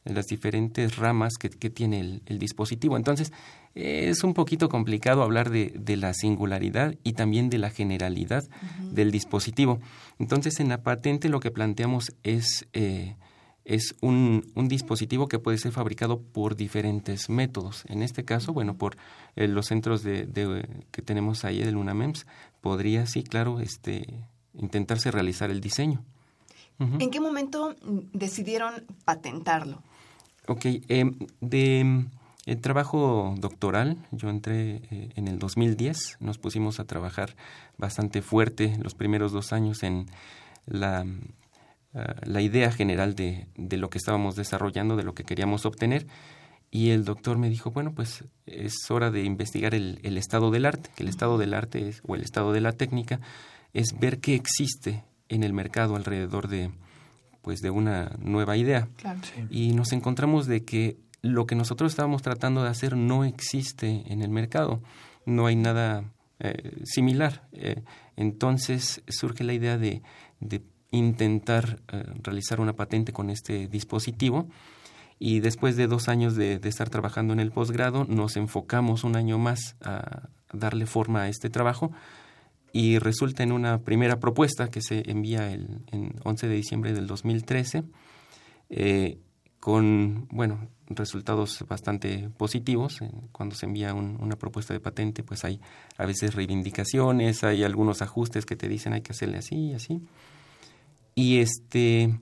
las diferentes ramas que, tiene el, dispositivo. Entonces, es un poquito complicado hablar de, de, la singularidad y también de la generalidad del dispositivo. Entonces, en la patente lo que planteamos es, eh, es un, un, dispositivo que puede ser fabricado por diferentes métodos. En este caso, bueno, por eh, los centros de, que tenemos ahí del UNAMEMS, podría, sí, claro, este, intentarse realizar el diseño. ¿En qué momento decidieron patentarlo? Ok, em, de el trabajo doctoral, yo entré eh, en el 2010, nos pusimos a trabajar bastante fuerte los primeros dos años en la, ah, la idea general de, de, lo que estábamos desarrollando, de lo que queríamos obtener. Y el doctor me dijo, bueno, pues es hora de investigar el, el estado del arte, que el estado del arte es, o el estado de la técnica es ver qué existe en el mercado alrededor de, pues de una nueva idea. Y nos encontramos de que lo que nosotros estábamos tratando de hacer no existe en el mercado, no hay nada eh, similar. Eh, entonces surge la idea de, intentar eh, realizar una patente con este dispositivo y después de dos años de, de estar trabajando en el posgrado nos enfocamos un año más a darle forma a este trabajo y resulta en una primera propuesta que se envía el en 11 de diciembre del 2013 eh, con bueno resultados bastante positivos cuando se envía una propuesta de patente pues hay a veces reivindicaciones hay algunos ajustes que te dicen hay que hacerle así y así. Y este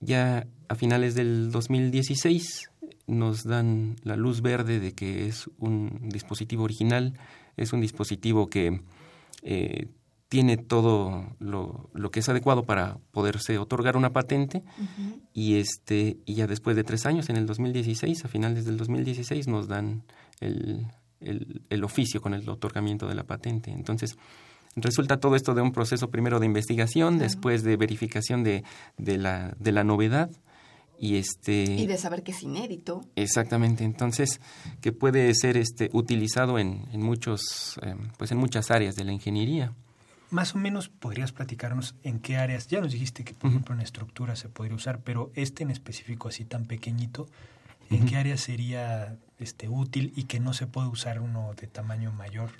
ya a finales del 2016 nos dan la luz verde de que es un dispositivo original es un dispositivo que eh, tiene todo lo, lo, que es adecuado para poderse otorgar una patente. Y este y ya después de tres años en el 2016 a finales del 2016 nos dan el, el, oficio con el otorgamiento de la patente. Entonces resulta todo esto de un proceso primero de investigación después de verificación de, de, la, de la novedad y este y de saber que es inédito. Exactamente. Entonces que puede ser este utilizado en, en muchos eh, pues en muchas áreas de la ingeniería más o menos podrías platicarnos en qué áreas ya nos dijiste que por ejemplo en estructura se podría usar pero este en específico así tan pequeñito ¿En qué área sería este, útil y que no se puede usar uno de tamaño mayor?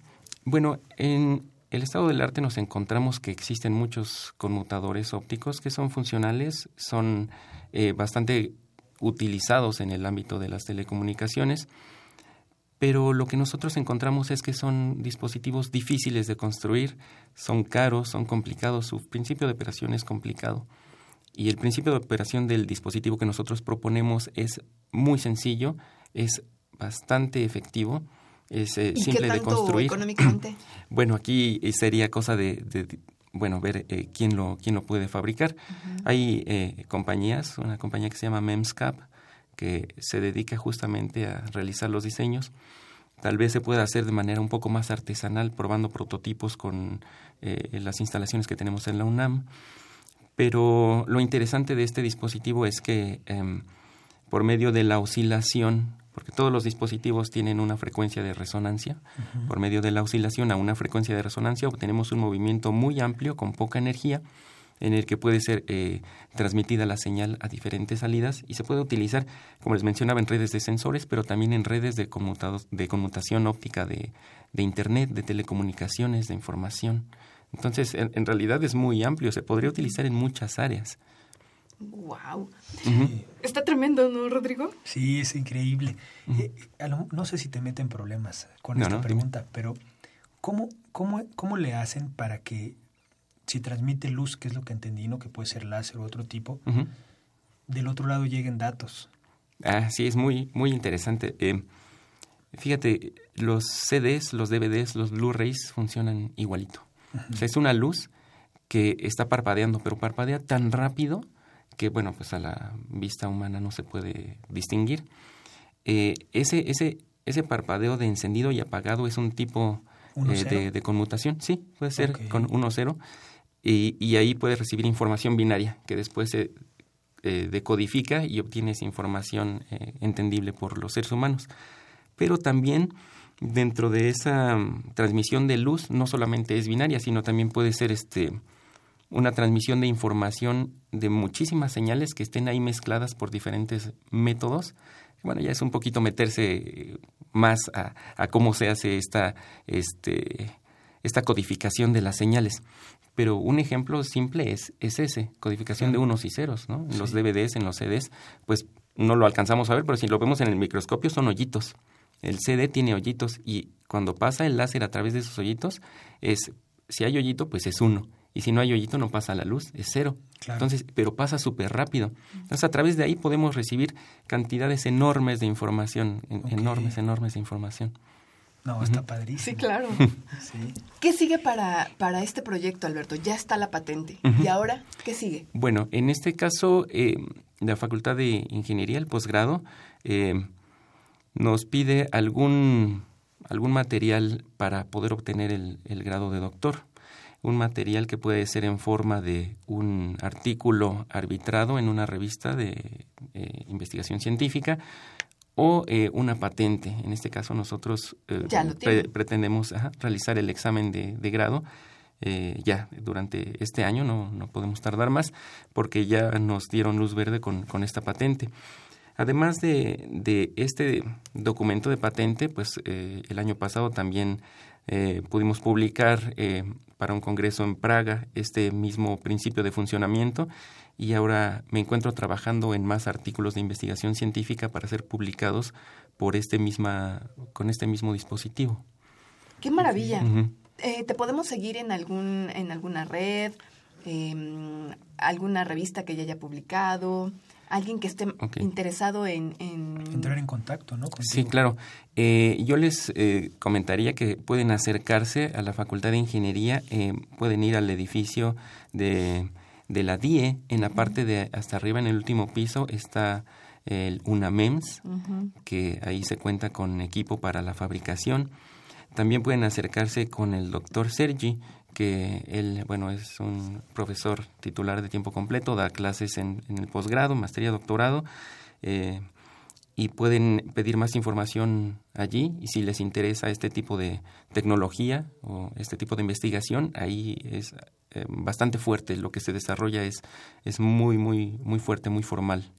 Bueno, en el estado del arte nos encontramos que existen muchos conmutadores ópticos que son funcionales, son eh, bastante utilizados en el ámbito de las telecomunicaciones, pero lo que nosotros encontramos es que son dispositivos difíciles de construir, son caros, son complicados, su principio de operación es complicado. Y el principio de operación del dispositivo que nosotros proponemos es muy sencillo, es bastante efectivo, es eh, simple de construir. económicamente? bueno, aquí sería cosa de, bueno, ver eh, quién, lo, quién lo puede fabricar. Hay eh, compañías, una compañía que se llama Memscap, que se dedica justamente a realizar los diseños. Tal vez se pueda hacer de manera un poco más artesanal, probando prototipos con las instalaciones que tenemos en la UNAM. Pero lo interesante de este dispositivo es que em, por medio de la oscilación, porque todos los dispositivos tienen una frecuencia de resonancia, por medio de la oscilación a una frecuencia de resonancia obtenemos un movimiento muy amplio con poca energía en el que puede ser eh, transmitida la señal a diferentes salidas y se puede utilizar, como les mencionaba, en redes de sensores, pero también en redes de, de conmutación óptica de Internet, de telecomunicaciones, de información. Entonces, en, realidad es muy amplio, se podría utilizar en muchas áreas. ¡Wow! Está tremendo, ¿no, Rodrigo? Sí, es increíble. Eh, no sé si te meten problemas con esta pregunta, pero ¿cómo, cómo, ¿cómo le hacen para que si transmite luz, que es lo que entendí, ¿no? que puede ser láser o otro tipo, del otro lado lleguen datos? Ah, sí, es muy, muy interesante. Eh, fíjate, los CDs, los DVDs, los Blu-rays funcionan igualito es una luz que está parpadeando, pero parpadea tan rápido que, bueno, pues a la vista humana no se puede distinguir. Eh, ese, ese, ese parpadeo de encendido y apagado es un tipo eh, de, conmutación. Sí, puede ser con 1-0. Y, y, ahí puedes recibir información binaria que después se eh, decodifica y obtienes información entendible por los seres humanos. Pero también dentro de esa mm, transmisión de luz no solamente es binaria, sino también puede ser este una transmisión de información de muchísimas señales que estén ahí mezcladas por diferentes métodos. Bueno, ya es un poquito meterse eh, más a, cómo se hace esta, este, esta codificación de las señales. Pero un ejemplo simple es, es ese, codificación de unos y ceros, ¿no? En los DVDs, en los CDs, pues no lo alcanzamos a ver, pero si lo vemos en el microscopio son hoyitos. El CD tiene hoyitos y cuando pasa el láser a través de esos hoyitos, es si hay hoyito, pues es uno. Y si no hay hoyito, no pasa la luz, es cero. Entonces, pero pasa súper rápido. Entonces, a través de ahí podemos recibir cantidades enormes de información, enormes, enormes de información. No, está padrísimo. Sí, claro. ¿Qué sigue para, para este proyecto, Alberto? Ya está la patente. ¿Y ahora qué sigue? Bueno, en este caso, eh, la Facultad de Ingeniería, el posgrado, eh, nos pide algún, algún material para poder obtener el, grado de doctor. Un material que puede ser en forma de un artículo arbitrado en una revista de eh, investigación científica o eh, una patente. En este caso nosotros eh, pretendemos realizar el examen de, de grado ya durante este año, no, no podemos tardar más, porque ya nos dieron luz verde con, con esta patente. Además de, este documento de patente, pues eh, el año pasado también eh, pudimos publicar eh, para un congreso en Praga este mismo principio de funcionamiento y ahora me encuentro trabajando en más artículos de investigación científica para ser publicados por este misma, con este mismo dispositivo. ¡Qué maravilla! ¿Te podemos seguir en, algún, en alguna red, em, alguna revista que ya haya publicado? alguien que esté interesado en, Entrar en contacto, ¿no? Sí, claro. Eh, yo les eh, comentaría que pueden acercarse a la Facultad de Ingeniería, eh, pueden ir al edificio de, de la DIE, en la parte de hasta arriba, en el último piso, está el UNAMEMS, que ahí se cuenta con equipo para la fabricación. También pueden acercarse con el doctor Sergi, que él, bueno, es un profesor titular de tiempo completo, da clases en, el posgrado, maestría, doctorado, eh, y pueden pedir más información allí, y si les interesa este tipo de tecnología o este tipo de investigación, ahí es eh, bastante fuerte, lo que se desarrolla es, es muy, muy, muy fuerte, muy formal.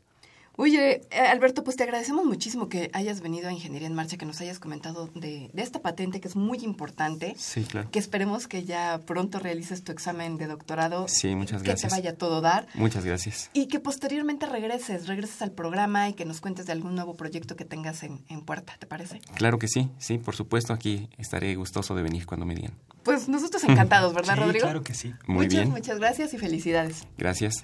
Oye, eh, Alberto, pues te agradecemos muchísimo que hayas venido a Ingeniería en Marcha, que nos hayas comentado de, de esta patente que es muy importante. Sí, claro. Que esperemos que ya pronto realices tu examen de doctorado. Sí, muchas Que gracias. te vaya a todo dar. Muchas gracias. Y que posteriormente regreses, regreses al programa y que nos cuentes de algún nuevo proyecto que tengas en, en puerta, ¿te parece? Claro que sí, sí, por supuesto, aquí estaré gustoso de venir cuando me digan. Pues nosotros encantados, ¿verdad, Sí, Rodrigo? claro que sí. Muy muchas, bien. muchas gracias y felicidades. Gracias.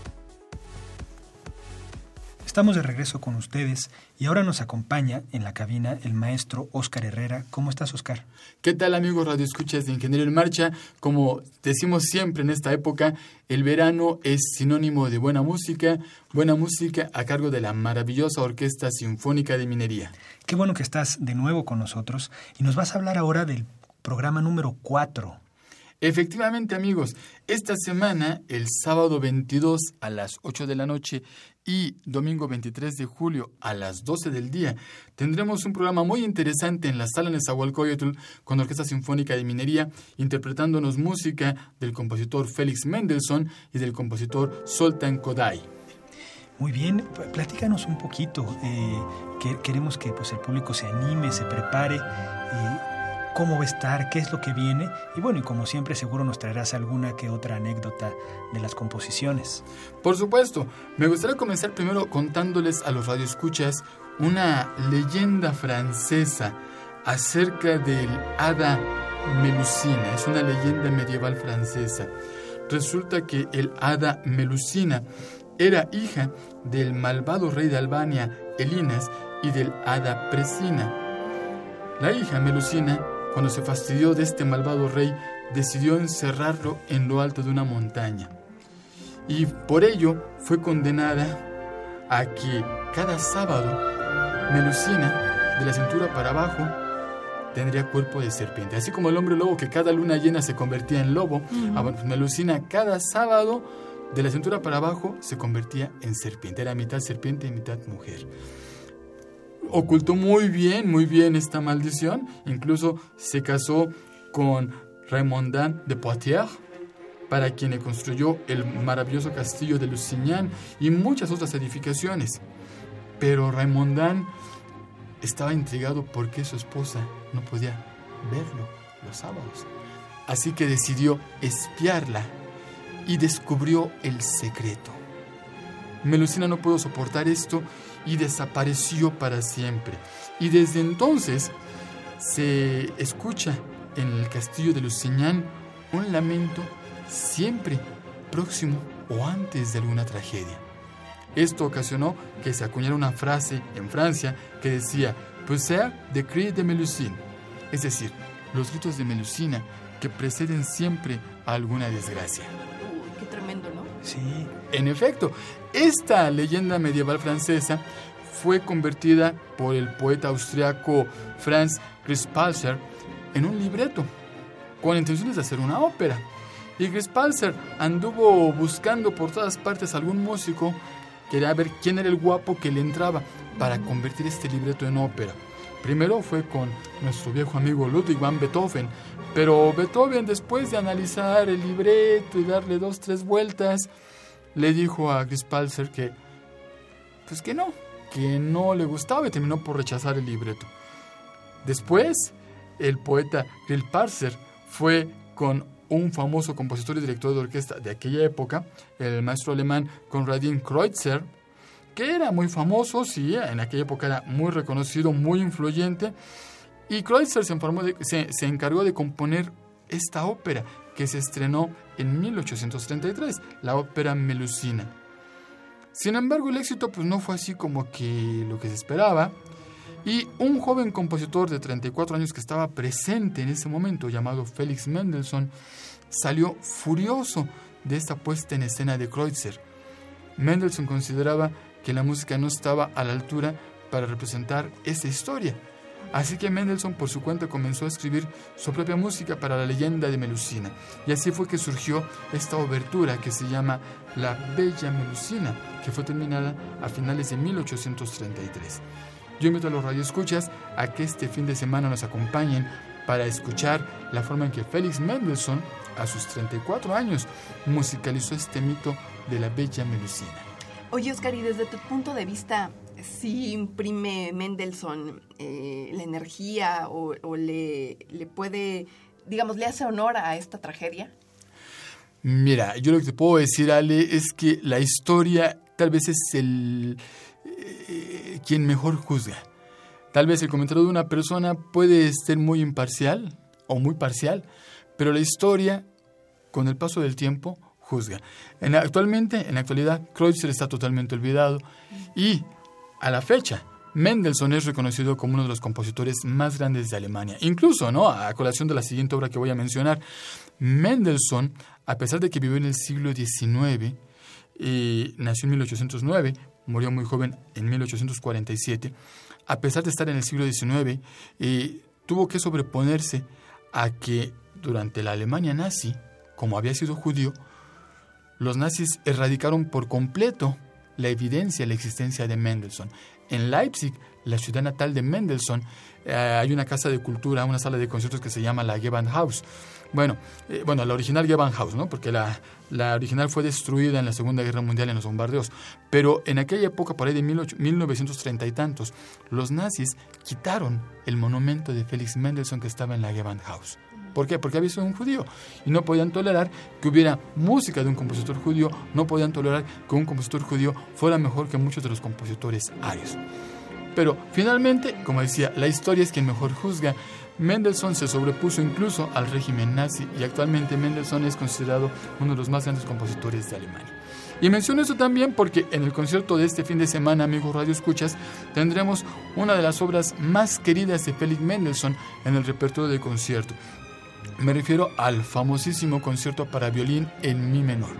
Estamos de regreso con ustedes y ahora nos acompaña en la cabina el maestro Óscar Herrera. ¿Cómo estás, Óscar? ¿Qué tal amigos Radio Escuchas de Ingeniería en Marcha? Como decimos siempre en esta época, el verano es sinónimo de buena música, buena música a cargo de la maravillosa Orquesta Sinfónica de Minería. Qué bueno que estás de nuevo con nosotros y nos vas a hablar ahora del programa número 4. Efectivamente amigos, esta semana, el sábado 22 a las 8 de la noche y domingo 23 de julio a las 12 del día, tendremos un programa muy interesante en la sala Nezahualcóyotl con Orquesta Sinfónica de Minería, interpretándonos música del compositor Félix Mendelssohn y del compositor Soltan Kodai. Muy bien, platícanos un poquito. eh, que- queremos que pues, el público se anime, se prepare. eh, ¿Cómo va a estar? ¿Qué es lo que viene? Y bueno, y como siempre seguro nos traerás alguna que otra anécdota de las composiciones. Por supuesto, me gustaría comenzar primero contándoles a los radioescuchas una leyenda francesa acerca del hada Melusina. Es una leyenda medieval francesa. Resulta que el hada Melusina era hija del malvado rey de Albania, Elinas, y del hada Presina. La hija Melusina, cuando se fastidió de este malvado rey, decidió encerrarlo en lo alto de una montaña y por ello fue condenada a que cada sábado Melusina, de la cintura para abajo, tendría cuerpo de serpiente. Así como el hombre lobo que cada luna llena se convertía en lobo, pues Melusina cada sábado, de la cintura para abajo, se convertía en serpiente. Era mitad serpiente y mitad mujer. Ocultó muy bien, muy bien esta maldición. Incluso se casó con Raymondin de Poitiers, para quien construyó el maravilloso castillo de Lusignan y muchas otras edificaciones. Pero Raymondin estaba intrigado porque su esposa no podía verlo los sábados. Así que decidió espiarla y descubrió el secreto. Melusina no pudo soportar esto y desapareció para siempre. Y desde entonces se escucha en el castillo de Lusignan un lamento siempre próximo o antes de alguna tragedia. Esto ocasionó que se acuñara una frase en Francia que decía Pousser de cri de Melusine, es decir, los gritos de Melusina que preceden siempre a alguna desgracia. Uy, qué tremendo, ¿no? Sí, En efecto, esta leyenda medieval francesa fue convertida por el poeta austriaco Franz Grispalzer en un libreto, con intenciones de hacer una ópera. Y Grispalzer anduvo buscando por todas partes algún músico, quería ver quién era el guapo que le entraba para convertir este libreto en ópera. Primero fue con nuestro viejo amigo Ludwig van Beethoven, pero Beethoven después de analizar el libreto y darle dos, tres vueltas, le dijo a Grispalzer que, pues que no, que no le gustaba y terminó por rechazar el libreto. Después, el poeta Grispalzer fue con un famoso compositor y director de orquesta de aquella época, el maestro alemán Konradin Kreutzer, que era muy famoso, sí, en aquella época era muy reconocido, muy influyente, y Kreutzer se, encargó de componer esta ópera que se estrenó en 1833, la ópera Melusina. Sin embargo, el éxito pues no fue así como que lo que se esperaba, y un joven compositor de 34 años que estaba presente en ese momento, llamado Félix Mendelssohn, salió furioso de esta puesta en escena de Kreutzer. Mendelssohn consideraba que la música no estaba a la altura para representar esa historia. Así que Mendelssohn por su cuenta comenzó a escribir su propia música para la leyenda de Melusina. Y así fue que surgió esta obertura que se llama La Bella Melusina, que fue terminada a finales de 1833. Yo invito a los radioescuchas a que este fin de semana nos acompañen para escuchar la forma en que Félix Mendelssohn, a sus 34 años, musicalizó este mito de la bella medicina. Oye, Oscar, y desde tu punto de vista, ¿sí imprime Mendelssohn eh, la energía o, o le, le puede, digamos, le hace honor a esta tragedia? Mira, yo lo que te puedo decir, Ale, es que la historia tal vez es el, eh, quien mejor juzga. Tal vez el comentario de una persona puede ser muy imparcial o muy parcial, pero la historia, con el paso del tiempo, juzga. En, actualmente, en la actualidad, Kreutzer está totalmente olvidado y, a la fecha, Mendelssohn es reconocido como uno de los compositores más grandes de Alemania. Incluso, ¿no? A colación de la siguiente obra que voy a mencionar, Mendelssohn, a pesar de que vivió en el siglo XIX, y nació en 1809, murió muy joven en 1847, a pesar de estar en el siglo XIX, eh, tuvo que sobreponerse a que durante la Alemania nazi, como había sido judío, los nazis erradicaron por completo la evidencia, la existencia de Mendelssohn. En Leipzig, la ciudad natal de Mendelssohn, eh, hay una casa de cultura, una sala de conciertos que se llama la Gewandhaus. Bueno, eh, bueno, la original Gewandhaus, ¿no? Porque la, la original fue destruida en la Segunda Guerra Mundial en los bombardeos. Pero en aquella época, por ahí de 1930 y tantos, los nazis quitaron el monumento de Felix Mendelssohn que estaba en la Gewandhaus. ¿Por qué? Porque había sido un judío y no podían tolerar que hubiera música de un compositor judío, no podían tolerar que un compositor judío fuera mejor que muchos de los compositores arios. Pero finalmente, como decía, la historia es quien mejor juzga. Mendelssohn se sobrepuso incluso al régimen nazi y actualmente Mendelssohn es considerado uno de los más grandes compositores de Alemania. Y menciono eso también porque en el concierto de este fin de semana, amigos Radio Escuchas, tendremos una de las obras más queridas de Felix Mendelssohn en el repertorio de concierto. Me refiero al famosísimo concierto para violín en mi menor.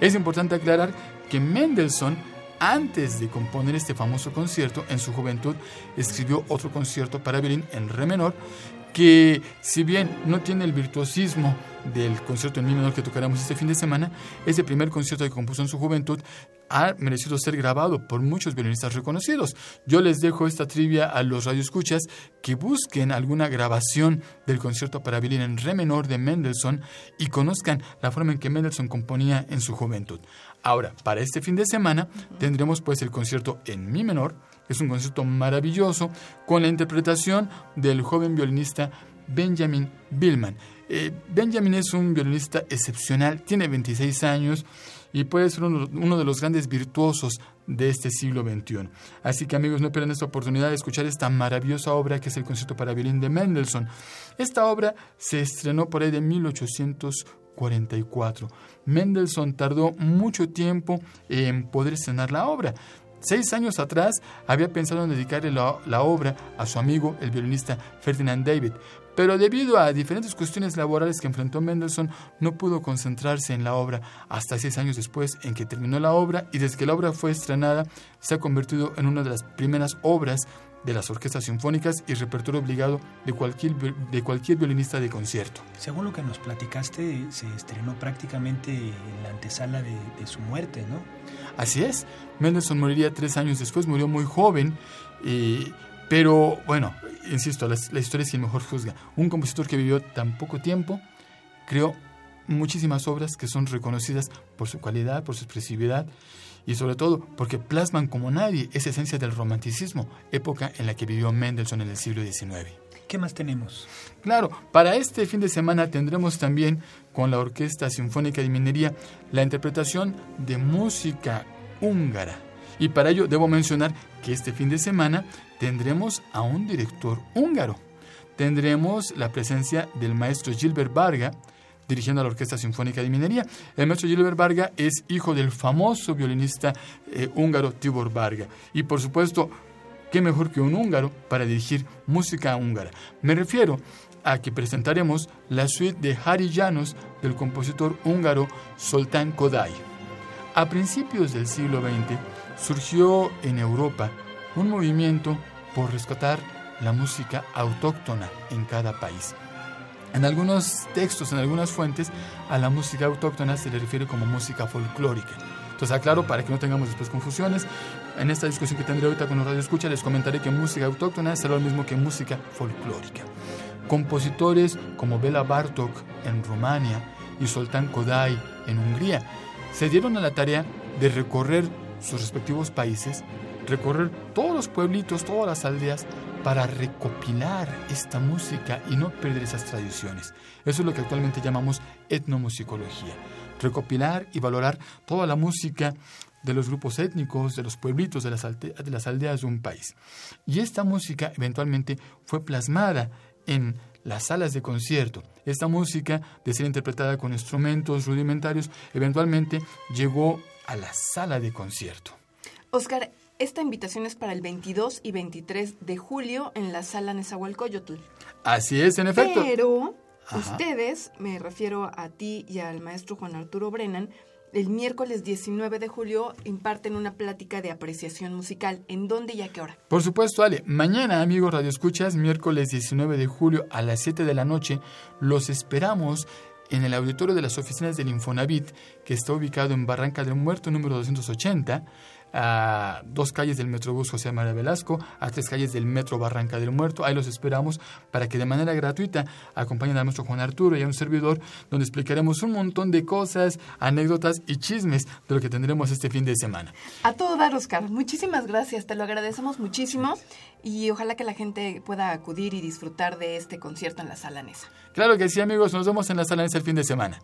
Es importante aclarar que Mendelssohn antes de componer este famoso concierto, en su juventud escribió otro concierto para violín en re menor, que si bien no tiene el virtuosismo del concierto en mi menor que tocaremos este fin de semana, ese primer concierto que compuso en su juventud ha merecido ser grabado por muchos violinistas reconocidos. Yo les dejo esta trivia a los radioescuchas que busquen alguna grabación del concierto para violín en re menor de Mendelssohn y conozcan la forma en que Mendelssohn componía en su juventud. Ahora, para este fin de semana tendremos pues el concierto en mi menor, es un concierto maravilloso con la interpretación del joven violinista Benjamin Billman. Eh, Benjamin es un violinista excepcional, tiene 26 años y puede ser uno, de los grandes virtuosos de este siglo XXI. Así que amigos, no pierdan esta oportunidad de escuchar esta maravillosa obra que es el concierto para violín de Mendelssohn. Esta obra se estrenó por ahí de 1844. Mendelssohn tardó mucho tiempo en poder estrenar la obra. Seis años atrás había pensado en dedicarle la, obra a su amigo, el violinista Ferdinand David, pero debido a diferentes cuestiones laborales que enfrentó Mendelssohn, no pudo concentrarse en la obra hasta seis años después en que terminó la obra y desde que la obra fue estrenada se ha convertido en una de las primeras obras de las orquestas sinfónicas y repertorio obligado de cualquier, de cualquier violinista de concierto. Según lo que nos platicaste, se estrenó prácticamente en la antesala de, su muerte, ¿no? Así es. Mendelssohn moriría tres años después, murió muy joven, pero bueno, insisto, la, la historia es quien mejor juzga. Un compositor que vivió tan poco tiempo creó muchísimas obras que son reconocidas por su calidad, por su expresividad y sobre todo porque plasman como nadie esa esencia del romanticismo, época en la que vivió Mendelssohn en el siglo XIX. ¿Qué más tenemos? Claro, para este fin de semana tendremos también con la Orquesta Sinfónica de Minería la interpretación de música húngara. Y para ello debo mencionar que este fin de semana tendremos a un director húngaro. Tendremos la presencia del maestro Gilbert Varga, dirigiendo a la Orquesta Sinfónica de Minería. El maestro Gilbert Varga es hijo del famoso violinista eh, húngaro Tibor Varga. Y por supuesto, qué mejor que un húngaro para dirigir música húngara. Me refiero a que presentaremos la suite de Harry Janos del compositor húngaro Soltán Kodály. A principios del siglo XX surgió en Europa un movimiento por rescatar la música autóctona en cada país. En algunos textos, en algunas fuentes, a la música autóctona se le refiere como música folclórica. Entonces, aclaro para que no tengamos después confusiones. En esta discusión que tendré ahorita con los radioescuchas les comentaré que música autóctona es lo mismo que música folclórica. Compositores como Bela Bartok en Rumania y Soltán Kodály en Hungría se dieron a la tarea de recorrer sus respectivos países, recorrer todos los pueblitos, todas las aldeas, para recopilar esta música y no perder esas tradiciones. Eso es lo que actualmente llamamos etnomusicología. Recopilar y valorar toda la música de los grupos étnicos, de los pueblitos, de las, de las aldeas de un país. Y esta música eventualmente fue plasmada en las salas de concierto. Esta música, de ser interpretada con instrumentos rudimentarios, eventualmente llegó a la sala de concierto. Oscar, esta invitación es para el 22 y 23 de julio en la sala Nezahualcóyotl. Así es, en efecto. Pero ustedes, me refiero a ti y al maestro Juan Arturo Brennan, el miércoles 19 de julio imparten una plática de apreciación musical. ¿En dónde y a qué hora? Por supuesto, Ale. Mañana, amigos Radio Escuchas, miércoles 19 de julio a las 7 de la noche, los esperamos en el auditorio de las oficinas del Infonavit, que está ubicado en Barranca del Muerto, número 280 a dos calles del Metrobús José María Velasco, a tres calles del Metro Barranca del Muerto. Ahí los esperamos para que de manera gratuita acompañen a nuestro Juan Arturo y a un servidor, donde explicaremos un montón de cosas, anécdotas y chismes de lo que tendremos este fin de semana. A todo dar, Oscar. Muchísimas gracias, te lo agradecemos muchísimo y ojalá que la gente pueda acudir y disfrutar de este concierto en la Sala Nesa. Claro que sí, amigos, nos vemos en la Sala Nesa el fin de semana.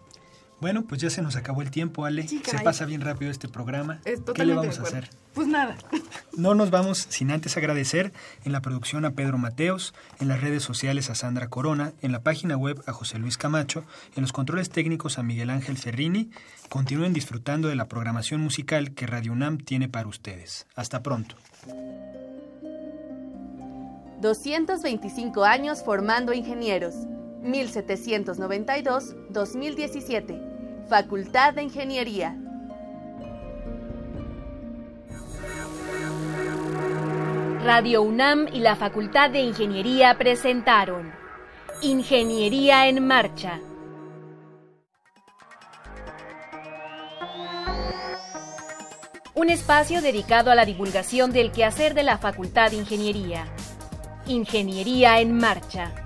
Bueno, pues ya se nos acabó el tiempo, Ale. se pasa bien rápido este programa. ¿Qué le vamos a hacer? Pues nada. No nos vamos sin antes agradecer en la producción a Pedro Mateos, en las redes sociales a Sandra Corona, en la página web a José Luis Camacho, en los controles técnicos a Miguel Ángel Ferrini. Continúen disfrutando de la programación musical que Radio UNAM tiene para ustedes. Hasta pronto. 225 años formando ingenieros. 1792-2017. Facultad de Ingeniería. Radio UNAM y la Facultad de Ingeniería presentaron Ingeniería en Marcha. Un espacio dedicado a la divulgación del quehacer de la Facultad de Ingeniería. Ingeniería en Marcha